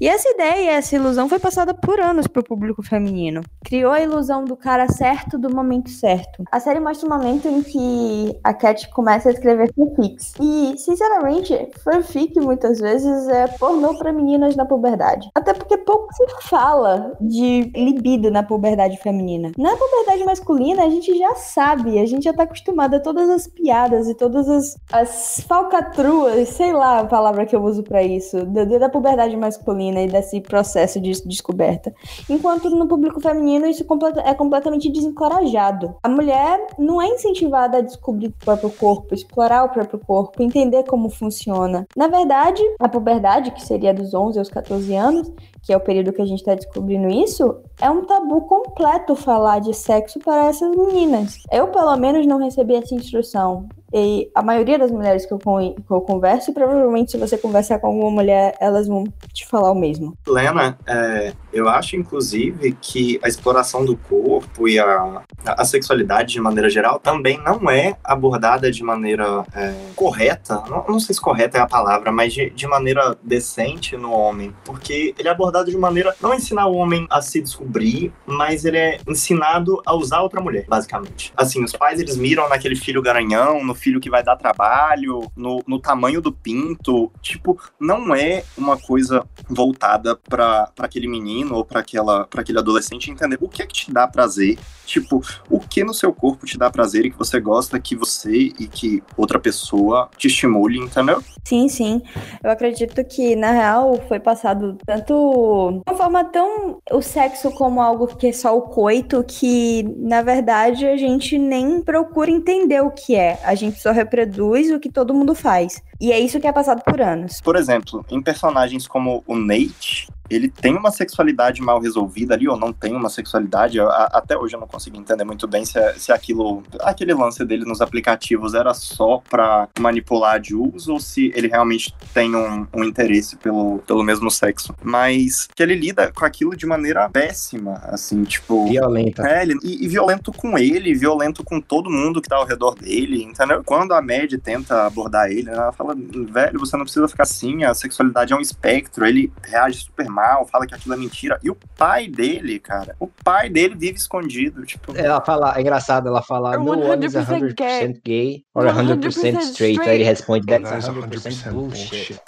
E essa ideia, essa ilusão foi passada por anos para o público feminino. Criou a ilusão do cara certo do momento certo. A série mostra um momento em que a Cat começa a escrever fanfics. E, sinceramente, fanfic muitas vezes é pornô para meninas na puberdade. Até porque pouco se fala de libido na puberdade feminina. Na puberdade masculina, a gente já sabe, a gente já tá acostumada a todas as piadas e todas todas as, as falcatruas, sei lá a palavra que eu uso para isso, da, da puberdade masculina e desse processo de descoberta. Enquanto no público feminino isso é completamente desencorajado. A mulher não é incentivada a descobrir o próprio corpo, explorar o próprio corpo, entender como funciona. Na verdade, a puberdade, que seria dos 11 aos 14 anos, lados que é o período que a gente está descobrindo isso, é um tabu completo falar de sexo para essas meninas. Eu, pelo menos, não recebi essa instrução. E a maioria das mulheres que eu, que eu converso, provavelmente se você conversar com alguma mulher, elas vão te falar o mesmo. Lena, é, eu acho inclusive que a exploração do corpo e a, a sexualidade de maneira geral também não é abordada de maneira é, correta, não, não, sei se correta é a palavra, mas de, de maneira decente no homem, porque ele é abordado de maneira não ensinar o homem a se descobrir, mas ele é ensinado a usar outra mulher, basicamente. Assim, os pais eles miram naquele filho garanhão, no filho que vai dar trabalho, no, no tamanho do pinto. Tipo, não é uma coisa voltada para aquele menino ou para aquele adolescente entender o que é que te dá prazer. Tipo, o que no seu corpo te dá prazer e que você gosta que você e que outra pessoa te estimule, entendeu? Sim, sim. Eu acredito que, na real, foi passado tanto. Uma forma tão. o sexo como algo que é só o coito, que, na verdade, a gente nem procura entender o que é. A gente só reproduz o que todo mundo faz. E é isso que é passado por anos. Por exemplo, em personagens como o Nate, ele tem uma sexualidade mal resolvida ali, ou não tem uma sexualidade. Eu, a, até hoje eu não consigo entender muito bem se, se aquilo. aquele lance dele nos aplicativos era só pra manipular a Jules, ou se ele realmente tem um, um interesse pelo, pelo mesmo sexo. Mas que ele lida com aquilo de maneira péssima, assim, tipo. Violenta. É, ele, e, e violento com ele, violento com todo mundo que tá ao redor dele, entendeu? Quando a Mad tenta abordar ele, ela fala, velho, você não precisa ficar assim, a sexualidade é um espectro, ele reage super mal mal, fala que aquilo é mentira. E o pai dele, cara, o pai dele vive escondido, tipo... Ela fala, é engraçado, ela fala, no one is 100% gay, gay or 100%, 100 straight. Aí ele responde, that's 100%, bullshit.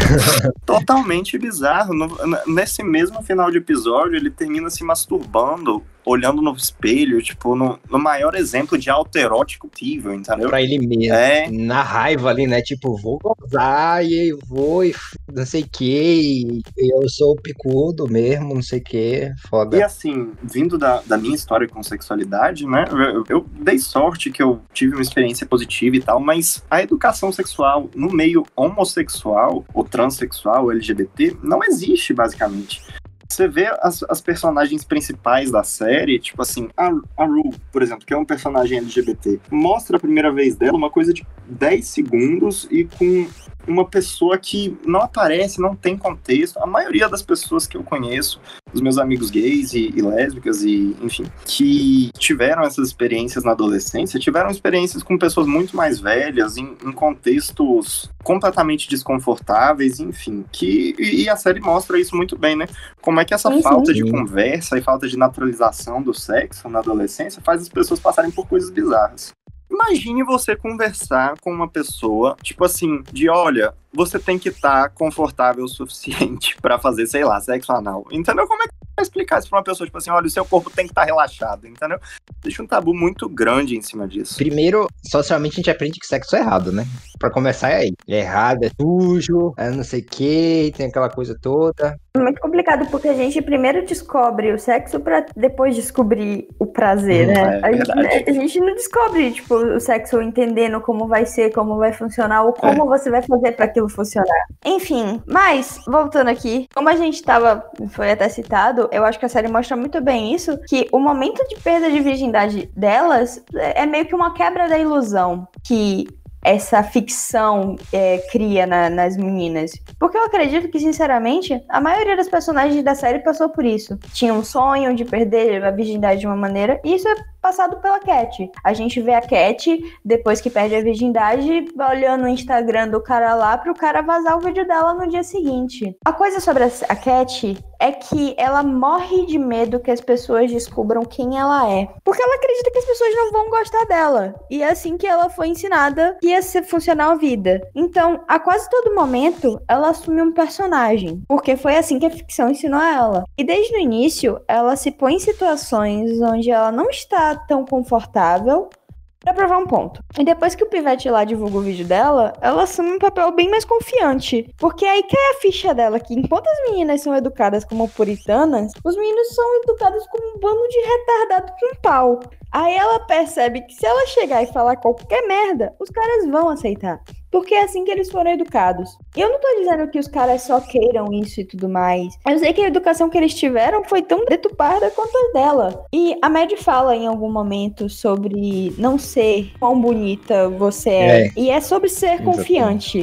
Totalmente bizarro. No, nesse mesmo final de episódio, ele termina se masturbando olhando no espelho, tipo, no, no maior exemplo de autoerótico possível, entendeu? Pra ele mesmo. É. Na raiva ali, né? Tipo, vou gozar e vou e não sei o que. Eu sou picudo mesmo, não sei o que. Foda. E assim, vindo da, da minha história com sexualidade, né? Eu, eu dei sorte que eu tive uma experiência positiva e tal, mas a educação sexual no meio homossexual, ou transexual, LGBT, não existe, basicamente. Você vê as, as, personagens principais da série, tipo assim, a, a Rue, por exemplo, que é um personagem LGBT, mostra a primeira vez dela uma coisa de 10 segundos e com uma pessoa que não aparece, não tem contexto. A maioria das pessoas que eu conheço, os meus amigos gays e, e, lésbicas e, enfim, que tiveram essas experiências na adolescência, tiveram experiências com pessoas muito mais velhas, em, em contextos completamente desconfortáveis, enfim, que e, e, a série mostra isso muito bem, né? Como é que essa sim, falta sim. de conversa e falta de naturalização do sexo na adolescência faz as pessoas passarem por coisas bizarras. Imagine você conversar com uma pessoa, tipo assim, de olha, você tem que estar tá confortável o suficiente para fazer, sei lá, sexo anal. Entendeu? Como é que explicar isso pra uma pessoa, tipo assim, olha, o seu corpo tem que estar tá relaxado, entendeu? Deixa um tabu muito grande em cima disso. Primeiro, socialmente a gente aprende que sexo é errado, né? Pra começar é aí. É errado, é sujo, é não sei o que, tem aquela coisa toda. É muito complicado, porque a gente primeiro descobre o sexo para depois descobrir o prazer, hum, né? É a, gente, a, gente, não descobre, tipo, o sexo entendendo como vai ser, como vai funcionar, ou como é. você vai fazer para aquilo funcionar. Enfim, mas, voltando aqui, como a gente tava, foi até citado, eu acho que a série mostra muito bem isso, que o momento de perda de virgindade delas é meio que uma quebra da ilusão que essa ficção é, cria na, nas meninas. Porque eu acredito que, sinceramente, a maioria das personagens da série passou por isso. Tinha um sonho de perder a virgindade de uma maneira, e isso é passado pela Cat. A gente vê a Cat, depois que perde a virgindade, olhando o Instagram do cara lá pro cara vazar o vídeo dela no dia seguinte. A coisa sobre a Cat é que ela morre de medo que as pessoas descubram quem ela é. Porque ela acredita que as pessoas não vão gostar dela. E é assim que ela foi ensinada que ia ser funcionar a vida. Então, a quase todo momento, ela assume um personagem. Porque foi assim que a ficção ensinou a ela. E desde o início, ela se põe em situações onde ela não está tão confortável para provar um ponto. E depois que o Pivete lá divulgou o vídeo dela, ela assume um papel bem mais confiante. Porque aí cai a ficha dela que enquanto as meninas são educadas como puritanas, os meninos são educados como um bando de retardado com pau. Aí ela percebe que se ela chegar e falar qualquer merda, os caras vão aceitar. Porque é assim que eles foram educados. E eu não tô dizendo que os caras só queiram isso e tudo mais. Eu sei que a educação que eles tiveram foi tão detupada quanto a dela. E a Mad fala em algum momento sobre não ser quão bonita você é. é. E é sobre ser confiante.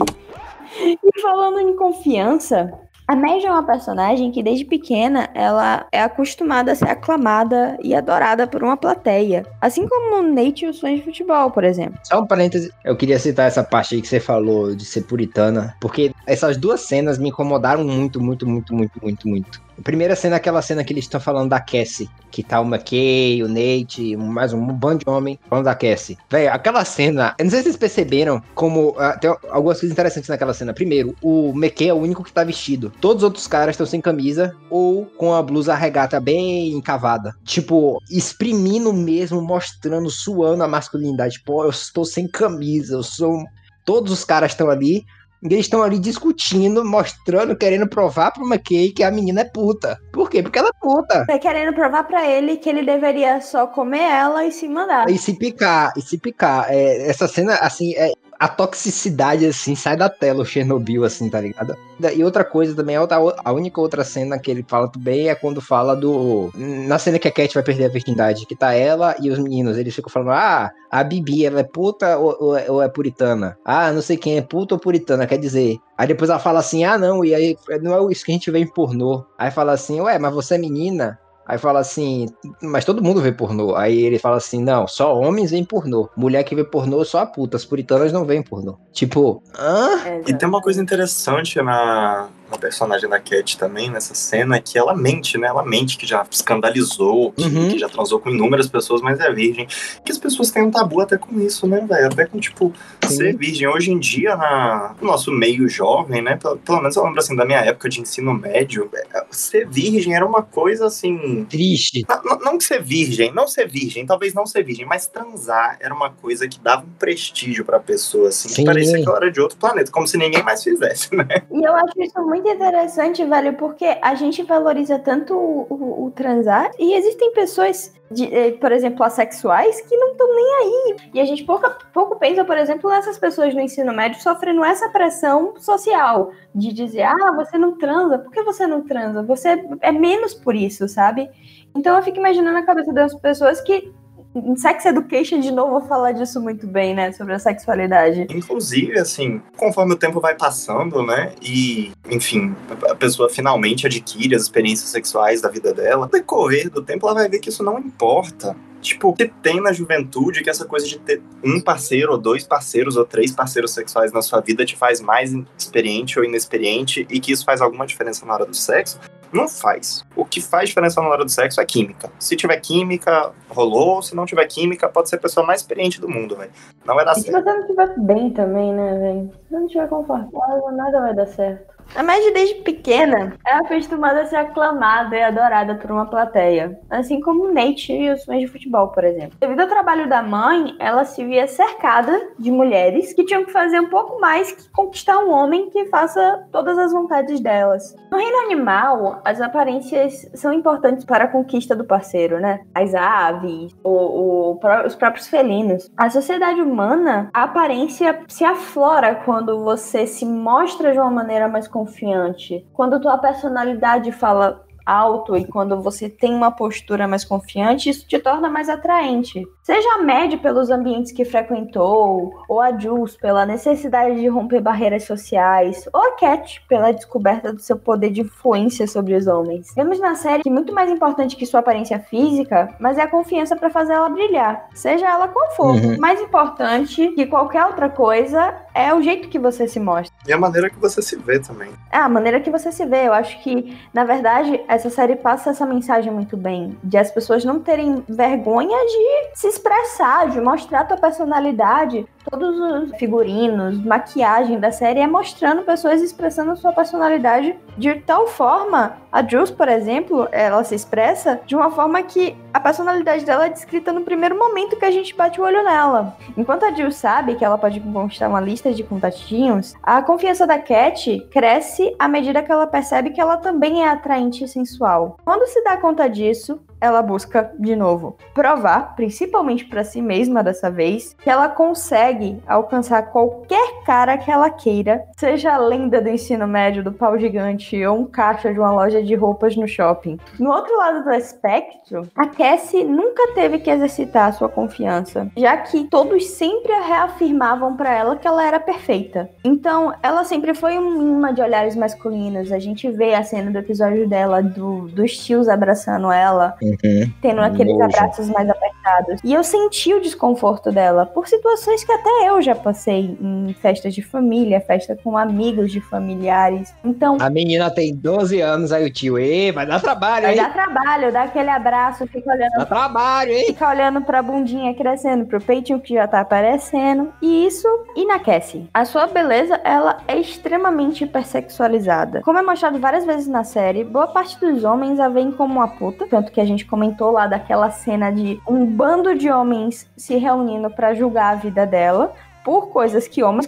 E falando em confiança, a Meg é uma personagem que desde pequena ela é acostumada a ser aclamada e adorada por uma plateia. Assim como o Nate e os fãs de futebol, por exemplo. Só um parêntese, eu queria citar essa parte aí que você falou de ser puritana, porque essas duas cenas me incomodaram muito, muito, muito, muito, muito, muito. Primeira cena é aquela cena que eles estão falando da Cassie, que tá o McKay, o Nate, mais um bando de homem falando da Cassie. Véi, aquela cena, eu não sei se vocês perceberam como uh, tem algumas coisas interessantes naquela cena. Primeiro, o McKay é o único que tá vestido. Todos os outros caras estão sem camisa ou com a blusa regata bem encavada. Tipo, exprimindo mesmo, mostrando, suando a masculinidade. Pô, eu estou sem camisa, eu sou. Todos os caras estão ali eles estão ali discutindo, mostrando, querendo provar pro McKay que a menina é puta. Por quê? Porque ela é puta. Tá querendo provar para ele que ele deveria só comer ela e se mandar. E se picar, e se picar. É, essa cena, assim, é, a toxicidade, assim, sai da tela, o Chernobyl, assim, tá ligado? E outra coisa também, a, única outra cena que ele fala também é quando fala do. Na cena que a Cat vai perder a virgindade, que tá ela e os meninos, eles ficam falando, ah, a Bibi, ela é puta ou, ou, ou é puritana? Ah, não sei quem é puta ou puritana, quer dizer. Aí depois ela fala assim, ah, não, e aí não é isso que a gente vê em pornô. Aí fala assim, ué, mas você é menina? Aí fala assim, mas todo mundo vê pornô. Aí ele fala assim, não, só homens veem pornô. Mulher que vê pornô só a puta. As puritanas não veem pornô. Tipo, hã? E tem uma coisa interessante na, na personagem da Cat também, nessa cena, é que ela mente, né? Ela mente que já escandalizou, que, uhum. que, já transou com inúmeras pessoas, mas é virgem. Que as pessoas têm um tabu até com isso, né, velho? Até com, tipo, Sim. ser virgem. Hoje em dia, na, no nosso meio jovem, né? Pelo, pelo, menos eu lembro, assim, da minha época de ensino médio, é, ser virgem era uma coisa, assim... Triste. Não, não ser virgem, não ser virgem, talvez não ser virgem, mas transar era uma coisa que dava um prestígio pra pessoa, assim, Sim. que parecia que ela era de outro planeta, como se ninguém mais fizesse, né? E eu acho isso muito interessante, velho, porque a gente valoriza tanto o, o, o transar e existem pessoas, de, eh, por exemplo, assexuais, que não estão nem aí. E a gente pouco, pouco pensa, por exemplo, nessas pessoas no ensino médio sofrendo essa pressão social de dizer, ah, você não transa, por que você não transa? Você é menos por isso, sabe? Então eu fico imaginando a cabeça das pessoas que em Sex Education, de novo, vou falar disso muito bem, né? Sobre a sexualidade. Inclusive, assim, conforme o tempo vai passando, né? E, enfim, a pessoa finalmente adquire as experiências sexuais da vida dela, no decorrer do tempo ela vai ver que isso não importa. Tipo, você tem na juventude que essa coisa de ter um parceiro, ou dois parceiros, ou três parceiros sexuais na sua vida te faz mais experiente ou inexperiente e que isso faz alguma diferença na hora do sexo, não faz. O que faz diferença na hora do sexo é química. Se tiver química, rolou. Se não tiver química, pode ser a pessoa mais experiente do mundo, velho. Não vai dar e certo. Se você não estiver bem também, né, velho? Se não estiver confortável, nada vai dar certo. A Mad, desde pequena, é acostumada a ser aclamada e adorada por uma plateia, assim como o Nate e os fãs de futebol, por exemplo. Devido ao trabalho da mãe, ela se via cercada de mulheres que tinham que fazer um pouco mais que conquistar um homem que faça todas as vontades delas. No reino animal, as aparências são importantes para a conquista do parceiro, né? As aves, o, o, os próprios felinos. A sociedade humana, a aparência se aflora quando você se mostra de uma maneira mais confiante, quando tua personalidade fala alto e quando você tem uma postura mais confiante, isso te torna mais atraente. Seja a Mad pelos ambientes que frequentou, ou a Jules pela necessidade de romper barreiras sociais, ou a Cat pela descoberta do seu poder de influência sobre os homens. Vemos na série que muito mais importante que sua aparência física, mas é a confiança para fazer ela brilhar, seja ela qual for. Uhum. Mais importante que qualquer outra coisa é o jeito que você se mostra. E a maneira que você se vê também. É, a maneira que você se vê. Eu acho que, na verdade, essa série passa essa mensagem muito bem. De as pessoas não terem vergonha de se expressar, de mostrar a tua personalidade. Todos os figurinos, maquiagem da série é mostrando pessoas expressando sua personalidade de tal forma. A Jules, por exemplo, ela se expressa de uma forma que a personalidade dela é descrita no primeiro momento que a gente bate o olho nela. Enquanto a Jill sabe que ela pode conquistar uma lista de contatinhos, a confiança da Cat cresce à medida que ela percebe que ela também é atraente e sensual. Quando se dá conta disso, ela busca, de novo, provar, principalmente para si mesma dessa vez, que ela consegue alcançar qualquer cara que ela queira, seja a lenda do ensino médio do pau gigante ou um caixa de uma loja de roupas no shopping. No outro lado do espectro, a Cassie nunca teve que exercitar a sua confiança, já que todos sempre reafirmavam para ela que ela era perfeita. Então, ela sempre foi um imã de olhares masculinos. A gente vê a cena do episódio dela do, dos tios abraçando ela. Uhum. Tendo aqueles Nojo. abraços mais apertados. E eu senti o desconforto dela por situações que até eu já passei em festas de família, festa com amigos de familiares. Então. A menina tem 12 anos, aí o tio, e vai dar trabalho, Vai hein? dar trabalho, dá aquele abraço, fica olhando. Dá trabalho, hein? Fica olhando pra bundinha crescendo, pro peitinho que já tá aparecendo. E isso inaquece. A sua beleza, ela é extremamente hipersexualizada. Como é mostrado várias vezes na série, boa parte dos homens a veem como uma puta, tanto que a gente gente comentou lá daquela cena de um bando de homens se reunindo para julgar a vida dela por coisas que homens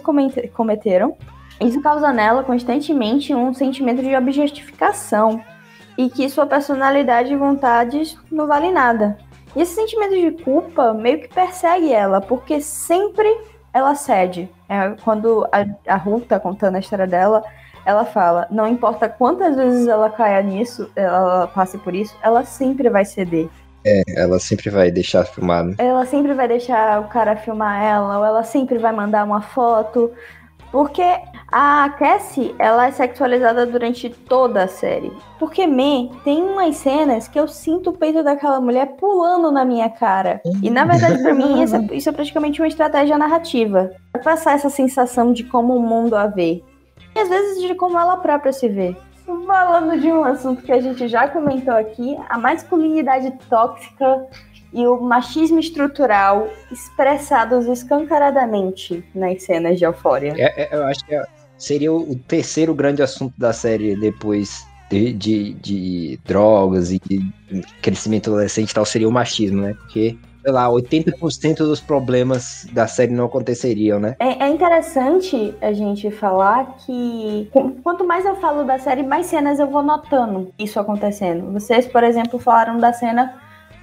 cometeram. Isso causa nela constantemente um sentimento de objetificação e que sua personalidade e vontades não valem nada. E esse sentimento de culpa meio que persegue ela, porque sempre ela cede. É, quando a, a Ruth tá contando a história dela, ela fala: não importa quantas vezes ela caia nisso, ela passe por isso, ela sempre vai ceder. É, ela sempre vai deixar filmado. Ela sempre vai deixar o cara filmar ela, ou ela sempre vai mandar uma foto. Porque a Cassie, ela é sexualizada durante toda a série. Porque, me tem umas cenas que eu sinto o peito daquela mulher pulando na minha cara. E, na verdade, pra mim, isso é, isso é praticamente uma estratégia narrativa. Pra passar essa sensação de como o mundo a vê. E, às vezes, de como ela própria se vê. Falando de um assunto que a gente já comentou aqui, a masculinidade tóxica e o machismo estrutural expressados escancaradamente nas cenas de Eufória. É, é, eu acho que seria o terceiro grande assunto da série depois de, de, de drogas e de crescimento adolescente e tal, seria o machismo, né? Porque sei lá, 80% dos problemas da série não aconteceriam, né? É, é, interessante a gente falar que quanto mais eu falo da série, mais cenas eu vou notando isso acontecendo. Vocês, por exemplo, falaram da cena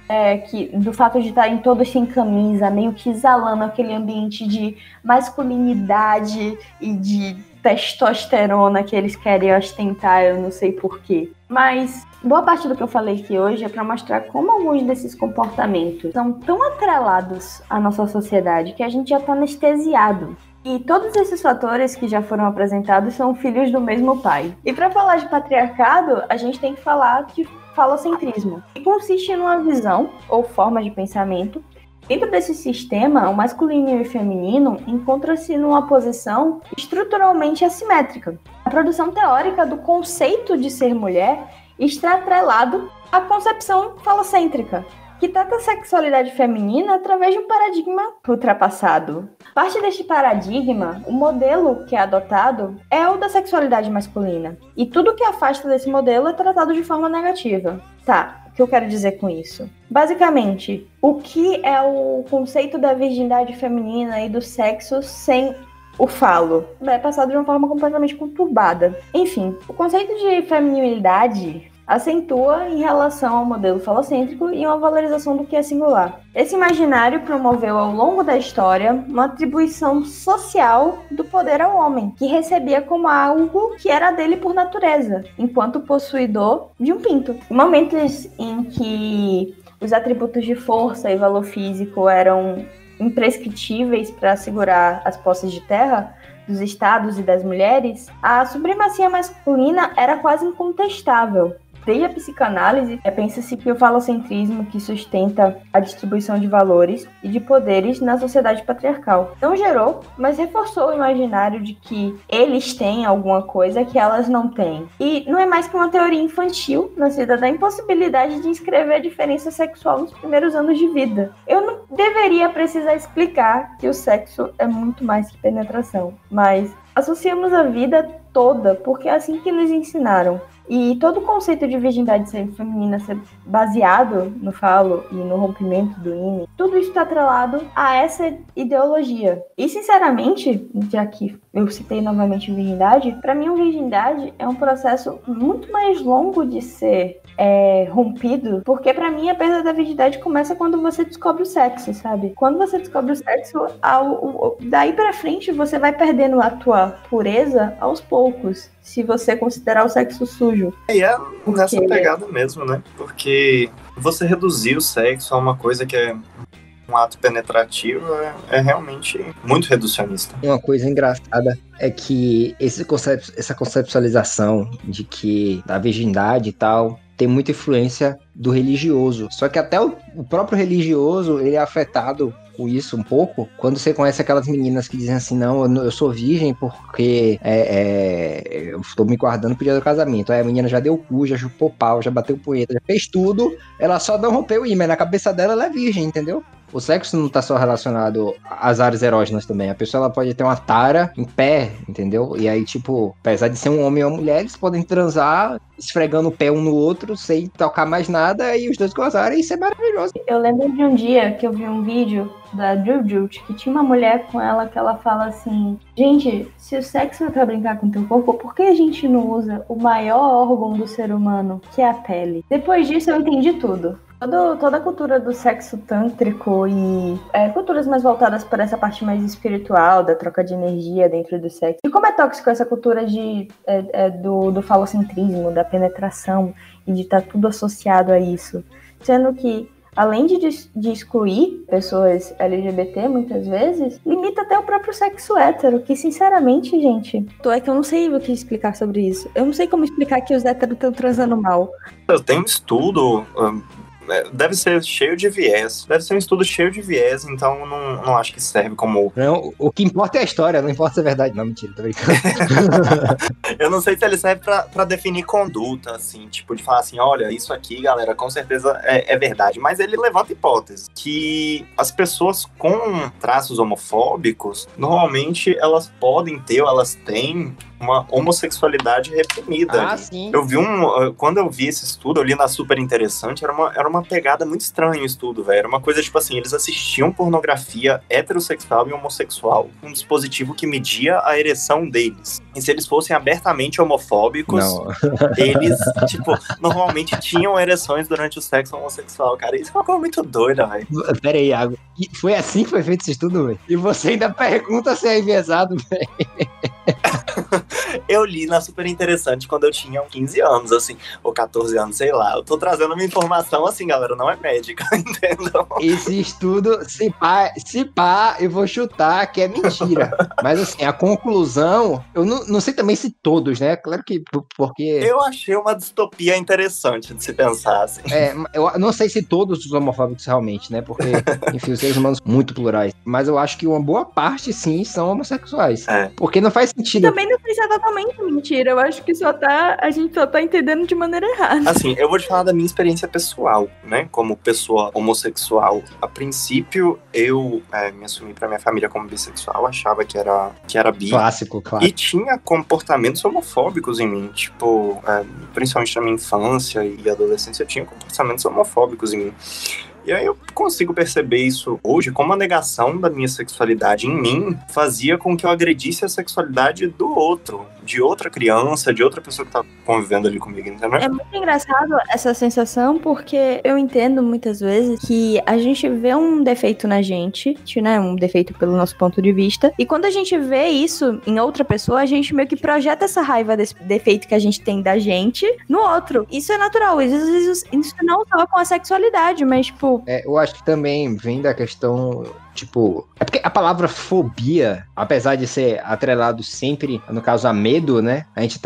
é, que do fato de estarem todos sem camisa, meio que exalando aquele ambiente de masculinidade e de testosterona que eles querem ostentar, eu não sei porquê. Mas boa parte do que eu falei aqui hoje é para mostrar como alguns desses comportamentos são tão atrelados à nossa sociedade que a gente já está anestesiado. E todos esses fatores que já foram apresentados são filhos do mesmo pai. E para falar de patriarcado, a gente tem que falar de falocentrismo, que consiste numa visão ou forma de pensamento Dentro desse sistema, o masculino e o feminino encontram-se numa posição estruturalmente assimétrica. A produção teórica do conceito de ser mulher está atrelado à concepção falocêntrica, que trata a sexualidade feminina através de um paradigma ultrapassado. Parte deste paradigma, o modelo que é adotado é o da sexualidade masculina, e tudo que afasta desse modelo é tratado de forma negativa. Tá, que eu quero dizer com isso? Basicamente, o que é o conceito da virgindade feminina e do sexo sem o falo? É passado de uma forma completamente conturbada. Enfim, o conceito de feminilidade acentua em relação ao modelo falocêntrico e uma valorização do que é singular. Esse imaginário promoveu ao longo da história uma atribuição social do poder ao homem, que recebia como algo que era dele por natureza, enquanto possuidor de um pinto. Momentos em que os atributos de força e valor físico eram imprescritíveis para assegurar as posses de terra, dos estados e das mulheres, a supremacia masculina era quase incontestável. Desde a psicanálise, é, pensa-se que o falocentrismo que sustenta a distribuição de valores e de poderes na sociedade patriarcal não gerou, mas reforçou o imaginário de que eles têm alguma coisa que elas não têm. E não é mais que uma teoria infantil nascida da impossibilidade de inscrever a diferença sexual nos primeiros anos de vida. Eu não deveria precisar explicar que o sexo é muito mais que penetração, mas associamos a vida toda porque é assim que nos ensinaram. E todo o conceito de virgindade feminina ser baseado no falo e no rompimento do ímã, tudo isso está atrelado a essa ideologia. E sinceramente, já que eu citei novamente virgindade, para mim, a virgindade é um processo muito mais longo de ser é, rompido, porque para mim a perda da virgindade começa quando você descobre o sexo, sabe? Quando você descobre o sexo, ao, daí para frente você vai perdendo a tua pureza aos poucos, se você considerar o sexo sujo. E é nessa pegada mesmo, né? Porque você reduzir o sexo a uma coisa que é um ato penetrativo é, é, realmente muito reducionista. Uma coisa engraçada é que esse concept, essa conceptualização de que a virgindade e tal tem muita influência do religioso. Só que até o, o próprio religioso, ele é afetado com isso um pouco, quando você conhece aquelas meninas que dizem assim, não, eu, sou virgem porque é, é, eu estou me guardando pro dia do casamento. Aí a menina já deu cu, já chupou pau, já bateu punheta, já fez tudo, ela só não rompeu o ímã, na cabeça dela ela é virgem, entendeu? O sexo não tá só relacionado às áreas erógenas também. A pessoa ela pode ter uma tara em pé, entendeu? E aí, tipo, apesar de ser um homem ou uma mulher, eles podem transar esfregando o pé um no outro sem tocar mais nada e os dois gozarem. Isso é maravilhoso. Eu lembro de um dia que eu vi um vídeo da Jujut que tinha uma mulher com ela que ela fala assim: Gente, se o sexo é pra brincar com teu corpo, por que a gente não usa o maior órgão do ser humano, que é a pele? Depois disso eu entendi tudo. Todo, toda a cultura do sexo tântrico e é, culturas mais voltadas para essa parte mais espiritual, da troca de energia dentro do sexo. E como é tóxico essa cultura de, é, é, do, do falocentrismo, da penetração e de estar tá tudo associado a isso. Sendo que além de, de excluir pessoas LGBT muitas vezes, limita até o próprio sexo hétero, que sinceramente, gente, é que eu não sei o que explicar sobre isso. Eu não sei como explicar que os héteros estão transando mal. Tenho um estudo é, deve ser cheio de viés. Deve ser um estudo cheio de viés, então não, não acho que serve como. Não, o que importa é a história, não importa se é verdade. Não, mentira, tô brincando. eu não sei se ele serve pra, pra definir conduta, assim, tipo, de falar assim: olha, isso aqui, galera, com certeza é, é verdade. Mas ele levanta hipótese que as pessoas com traços homofóbicos, normalmente elas podem ter ou elas têm uma homossexualidade reprimida. Ah, sim. Eu vi um. Quando eu vi esse estudo, eu li na super interessante, era uma, era uma pegada muito estranha o estudo, velho. Era uma coisa tipo assim: eles assistiam pornografia heterossexual e homossexual, um dispositivo que media a ereção deles. E se eles fossem abertamente homofóbicos, eles, tipo, normalmente tinham ereções durante o sexo homossexual, cara. Isso é uma coisa muito doida, velho. Pera aí, Iago. Foi assim que foi feito esse estudo, velho? E você ainda pergunta se é enviesado, velho. eu li na Super Interessante quando eu tinha 15 anos, assim, ou 14 anos, sei lá. Eu tô trazendo uma informação assim, galera, não é médica, entendeu? Esse estudo, se pá, se pá, eu vou chutar que é mentira. Mas assim, a conclusão, eu não, não sei também se todos, né? Claro que porque. Eu achei uma distopia interessante de se pensar, assim. É, eu não sei se todos os homofóbicos realmente, né? Porque, enfim, os seres humanos muito plurais. Mas eu acho que uma boa parte, sim, são homossexuais. É. Porque não faz sentido. Também não sei se é totalmente mentira. Eu acho que só tá. A gente só tá entendendo de maneira errada. Assim, eu vou te falar da minha experiência pessoal, né? Como pessoa homossexual. A princípio, eu é, me assumi pra minha família como bissexual, achava que era, que era bi. Clássico, claro. E tinha comportamentos homofóbicos em mim. Tipo, é, principalmente na minha infância e adolescência, eu tinha comportamentos homofóbicos em mim. E aí eu consigo perceber isso hoje como a negação da minha sexualidade em mim fazia com que eu agredisse a sexualidade do outro, de outra criança, de outra pessoa que tá convivendo ali comigo, entendeu? É muito engraçado essa sensação, porque eu entendo muitas vezes que a gente vê um defeito na gente, né? Um defeito pelo nosso ponto de vista, e quando a gente vê isso em outra pessoa, a gente meio que projeta essa raiva desse defeito que a gente tem da gente no outro. Isso é natural, às vezes isso não só com a sexualidade, mas, tipo, é, eu acho que também vem da questão Tipo, é porque a palavra fobia, apesar de ser atrelado sempre, no caso, a medo, né? A gente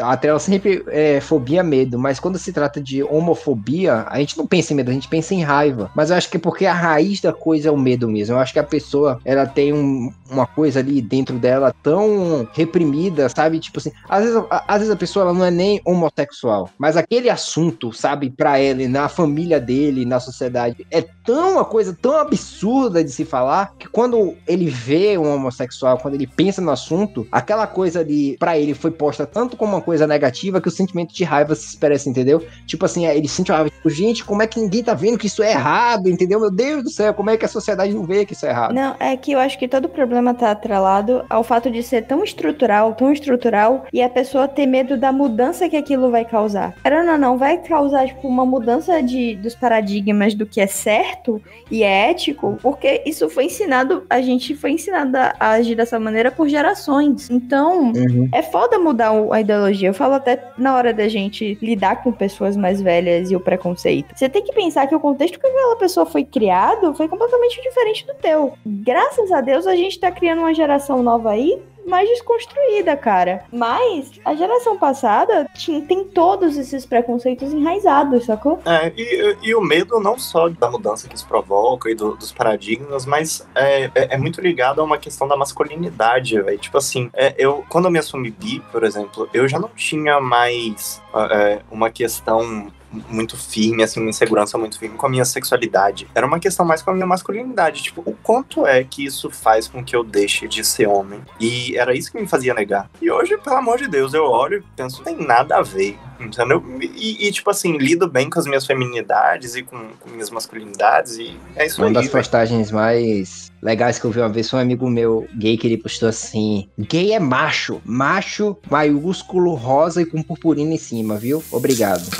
atrela sempre é, fobia a medo, mas quando se trata de homofobia, a gente não pensa em medo, a gente pensa em raiva. Mas eu acho que é porque a raiz da coisa é o medo mesmo. Eu acho que a pessoa, ela tem um, uma coisa ali dentro dela tão reprimida, sabe? Tipo assim, às vezes, às vezes a pessoa ela não é nem homossexual, mas aquele assunto, sabe, pra ela, na família dele, na sociedade, é tão uma coisa tão absurda de se falar que quando ele vê um homossexual, quando ele pensa no assunto, aquela coisa ali, para ele, foi posta tanto como uma coisa negativa que o sentimento de raiva se expressa, entendeu? Tipo assim, ele sente raiva, tipo, gente, como é que ninguém tá vendo que isso é errado, entendeu? Meu Deus do céu, como é que a sociedade não vê que isso é errado? Não, é que eu acho que todo problema tá atrelado ao fato de ser tão estrutural, tão estrutural, e a pessoa ter medo da mudança que aquilo vai causar. Era não, não, vai causar, tipo, uma mudança de, dos paradigmas do que é certo e é ético, porque isso foi ensinado, a gente foi ensinado a agir dessa maneira por gerações. Então, uhum. é foda mudar a ideologia. Eu falo até na hora da gente lidar com pessoas mais velhas e o preconceito. Você tem que pensar que o contexto que aquela pessoa foi criado foi completamente diferente do teu. Graças a Deus, a gente tá criando uma geração nova aí mais desconstruída, cara. Mas a geração passada tinha, tem todos esses preconceitos enraizados, sacou? É, e, e o medo não só da mudança que isso provoca e do, dos paradigmas, mas é, é, é, muito ligado a uma questão da masculinidade, velho. Tipo assim, é, eu, quando eu me assumi bi, por exemplo, eu já não tinha mais é, uma questão muito firme, assim, uma insegurança muito firme com a minha sexualidade. Era uma questão mais com a minha masculinidade. Tipo, o quanto é que isso faz com que eu deixe de ser homem? E era isso que me fazia negar. E hoje, pelo amor de Deus, eu olho e penso, não tem nada a ver. Entendeu? E, e, tipo assim, lido bem com as minhas feminidades e com, com minhas masculinidades. E é isso uma aí. Uma das postagens mais legais que eu vi uma vez foi um amigo meu gay que ele postou assim: gay é macho, macho maiúsculo, rosa e com purpurina em cima, viu? Obrigado.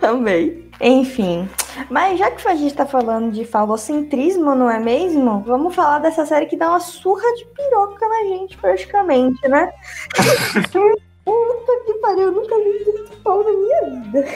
Também. Enfim. Mas já que a gente tá falando de falocentrismo, não é mesmo? Vamos falar dessa série que dá uma surra de piroca na gente, praticamente, né? Puta que pariu, eu nunca vi tanto pau na minha vida.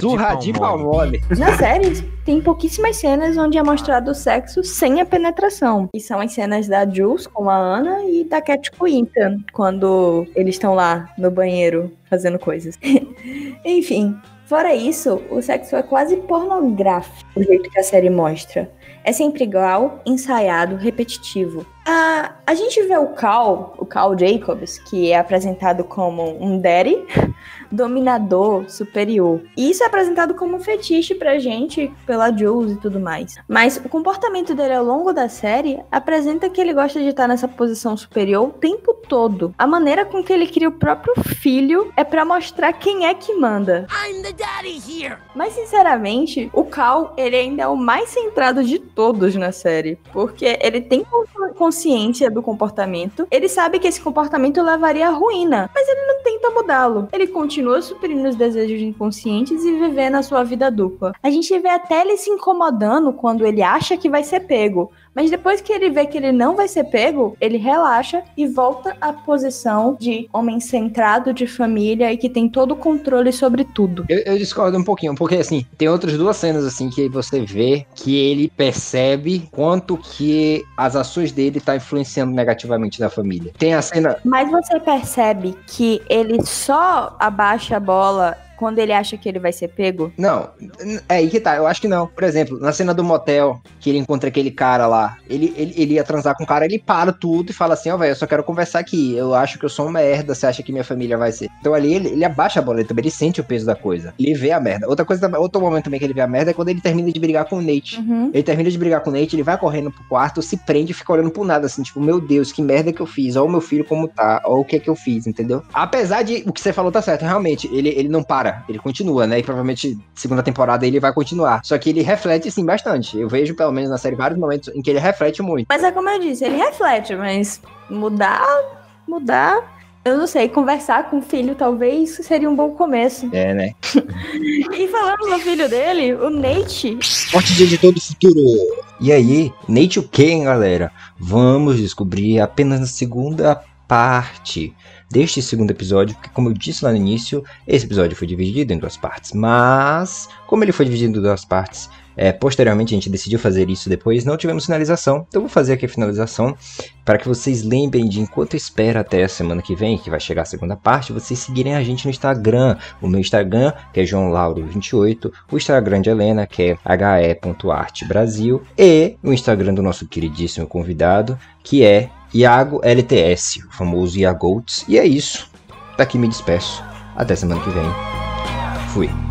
Surra de pau mole. Na série, tem pouquíssimas cenas onde é mostrado o sexo sem a penetração. E são as cenas da Jules com a Ana e da Cat Ethan, quando eles estão lá no banheiro fazendo coisas. Enfim, fora isso, o sexo é quase pornográfico, o jeito que a série mostra. É sempre igual, ensaiado, repetitivo. A, a gente vê o Cal, o Cal Jacobs, que é apresentado como um daddy, dominador, superior. E isso é apresentado como um fetiche pra gente, pela Jules e tudo mais. Mas o comportamento dele ao longo da série apresenta que ele gosta de estar nessa posição superior o tempo todo. A maneira com que ele cria o próprio filho é para mostrar quem é que manda. I'm the daddy here. Mas sinceramente, o Cal, ele ainda é o mais centrado de todos na série, porque ele tem consciência do comportamento, ele sabe que esse comportamento levaria à ruína, mas ele não tenta mudá-lo. Ele continua suprindo os desejos inconscientes e vivendo a sua vida dupla. A gente vê até ele se incomodando quando ele acha que vai ser pego, mas depois que ele vê que ele não vai ser pego, ele relaxa e volta à posição de homem centrado, de família e que tem todo o controle sobre tudo. Eu, eu discordo um pouquinho, porque assim, tem outras duas cenas assim que você vê que ele percebe quanto que as ações dele tá influenciando negativamente na família. Tem a cena. Mas você percebe que ele só abaixa a bola quando ele acha que ele vai ser pego? Não, é aí que tá, eu acho que não. Por exemplo, na cena do motel, que ele encontra aquele cara lá, ele, ele, ele ia transar com o cara, ele para tudo e fala assim, ó, oh, velho, eu só quero conversar aqui, eu acho que eu sou um merda, você acha que minha família vai ser. Então ali ele, ele abaixa a bola, ele também ele sente o peso da coisa. Ele vê a merda. Outra coisa, outro momento também que ele vê a merda é quando ele termina de brigar com o Nate. Uhum. Ele termina de brigar com o Nate, ele vai correndo pro quarto, se prende e fica olhando pro nada, assim, tipo, meu Deus, que merda que eu fiz, ó o meu filho como tá, ó o que é que eu fiz, entendeu? Apesar de o que você falou tá certo, realmente, ele, ele não para, ele continua, né? E provavelmente segunda temporada ele vai continuar. Só que ele reflete sim bastante. Eu vejo pelo menos na série vários momentos em que ele reflete muito. Mas é como eu disse, ele reflete, mas mudar, mudar eu não sei, conversar com o filho talvez seria um bom começo. É, né? e falando no filho dele, o Nate. Forte dia de todo futuro. E aí, Nate o quê, galera? Vamos descobrir apenas na segunda parte deste segundo episódio, porque como eu disse lá no início, esse episódio foi dividido em duas partes, mas como ele foi dividido em duas partes, é, posteriormente a gente decidiu fazer isso depois, não tivemos finalização, então vou fazer aqui a finalização para que vocês lembrem de enquanto espera até a semana que vem, que vai chegar a segunda parte, vocês seguirem a gente no Instagram, o meu Instagram, que é joãolauro28, o Instagram de Helena, que é he.artbrasil, e o Instagram do nosso queridíssimo convidado, que é Iago LTS, o famoso Iagoats. E é isso. Daqui me despeço. Até semana que vem. Fui.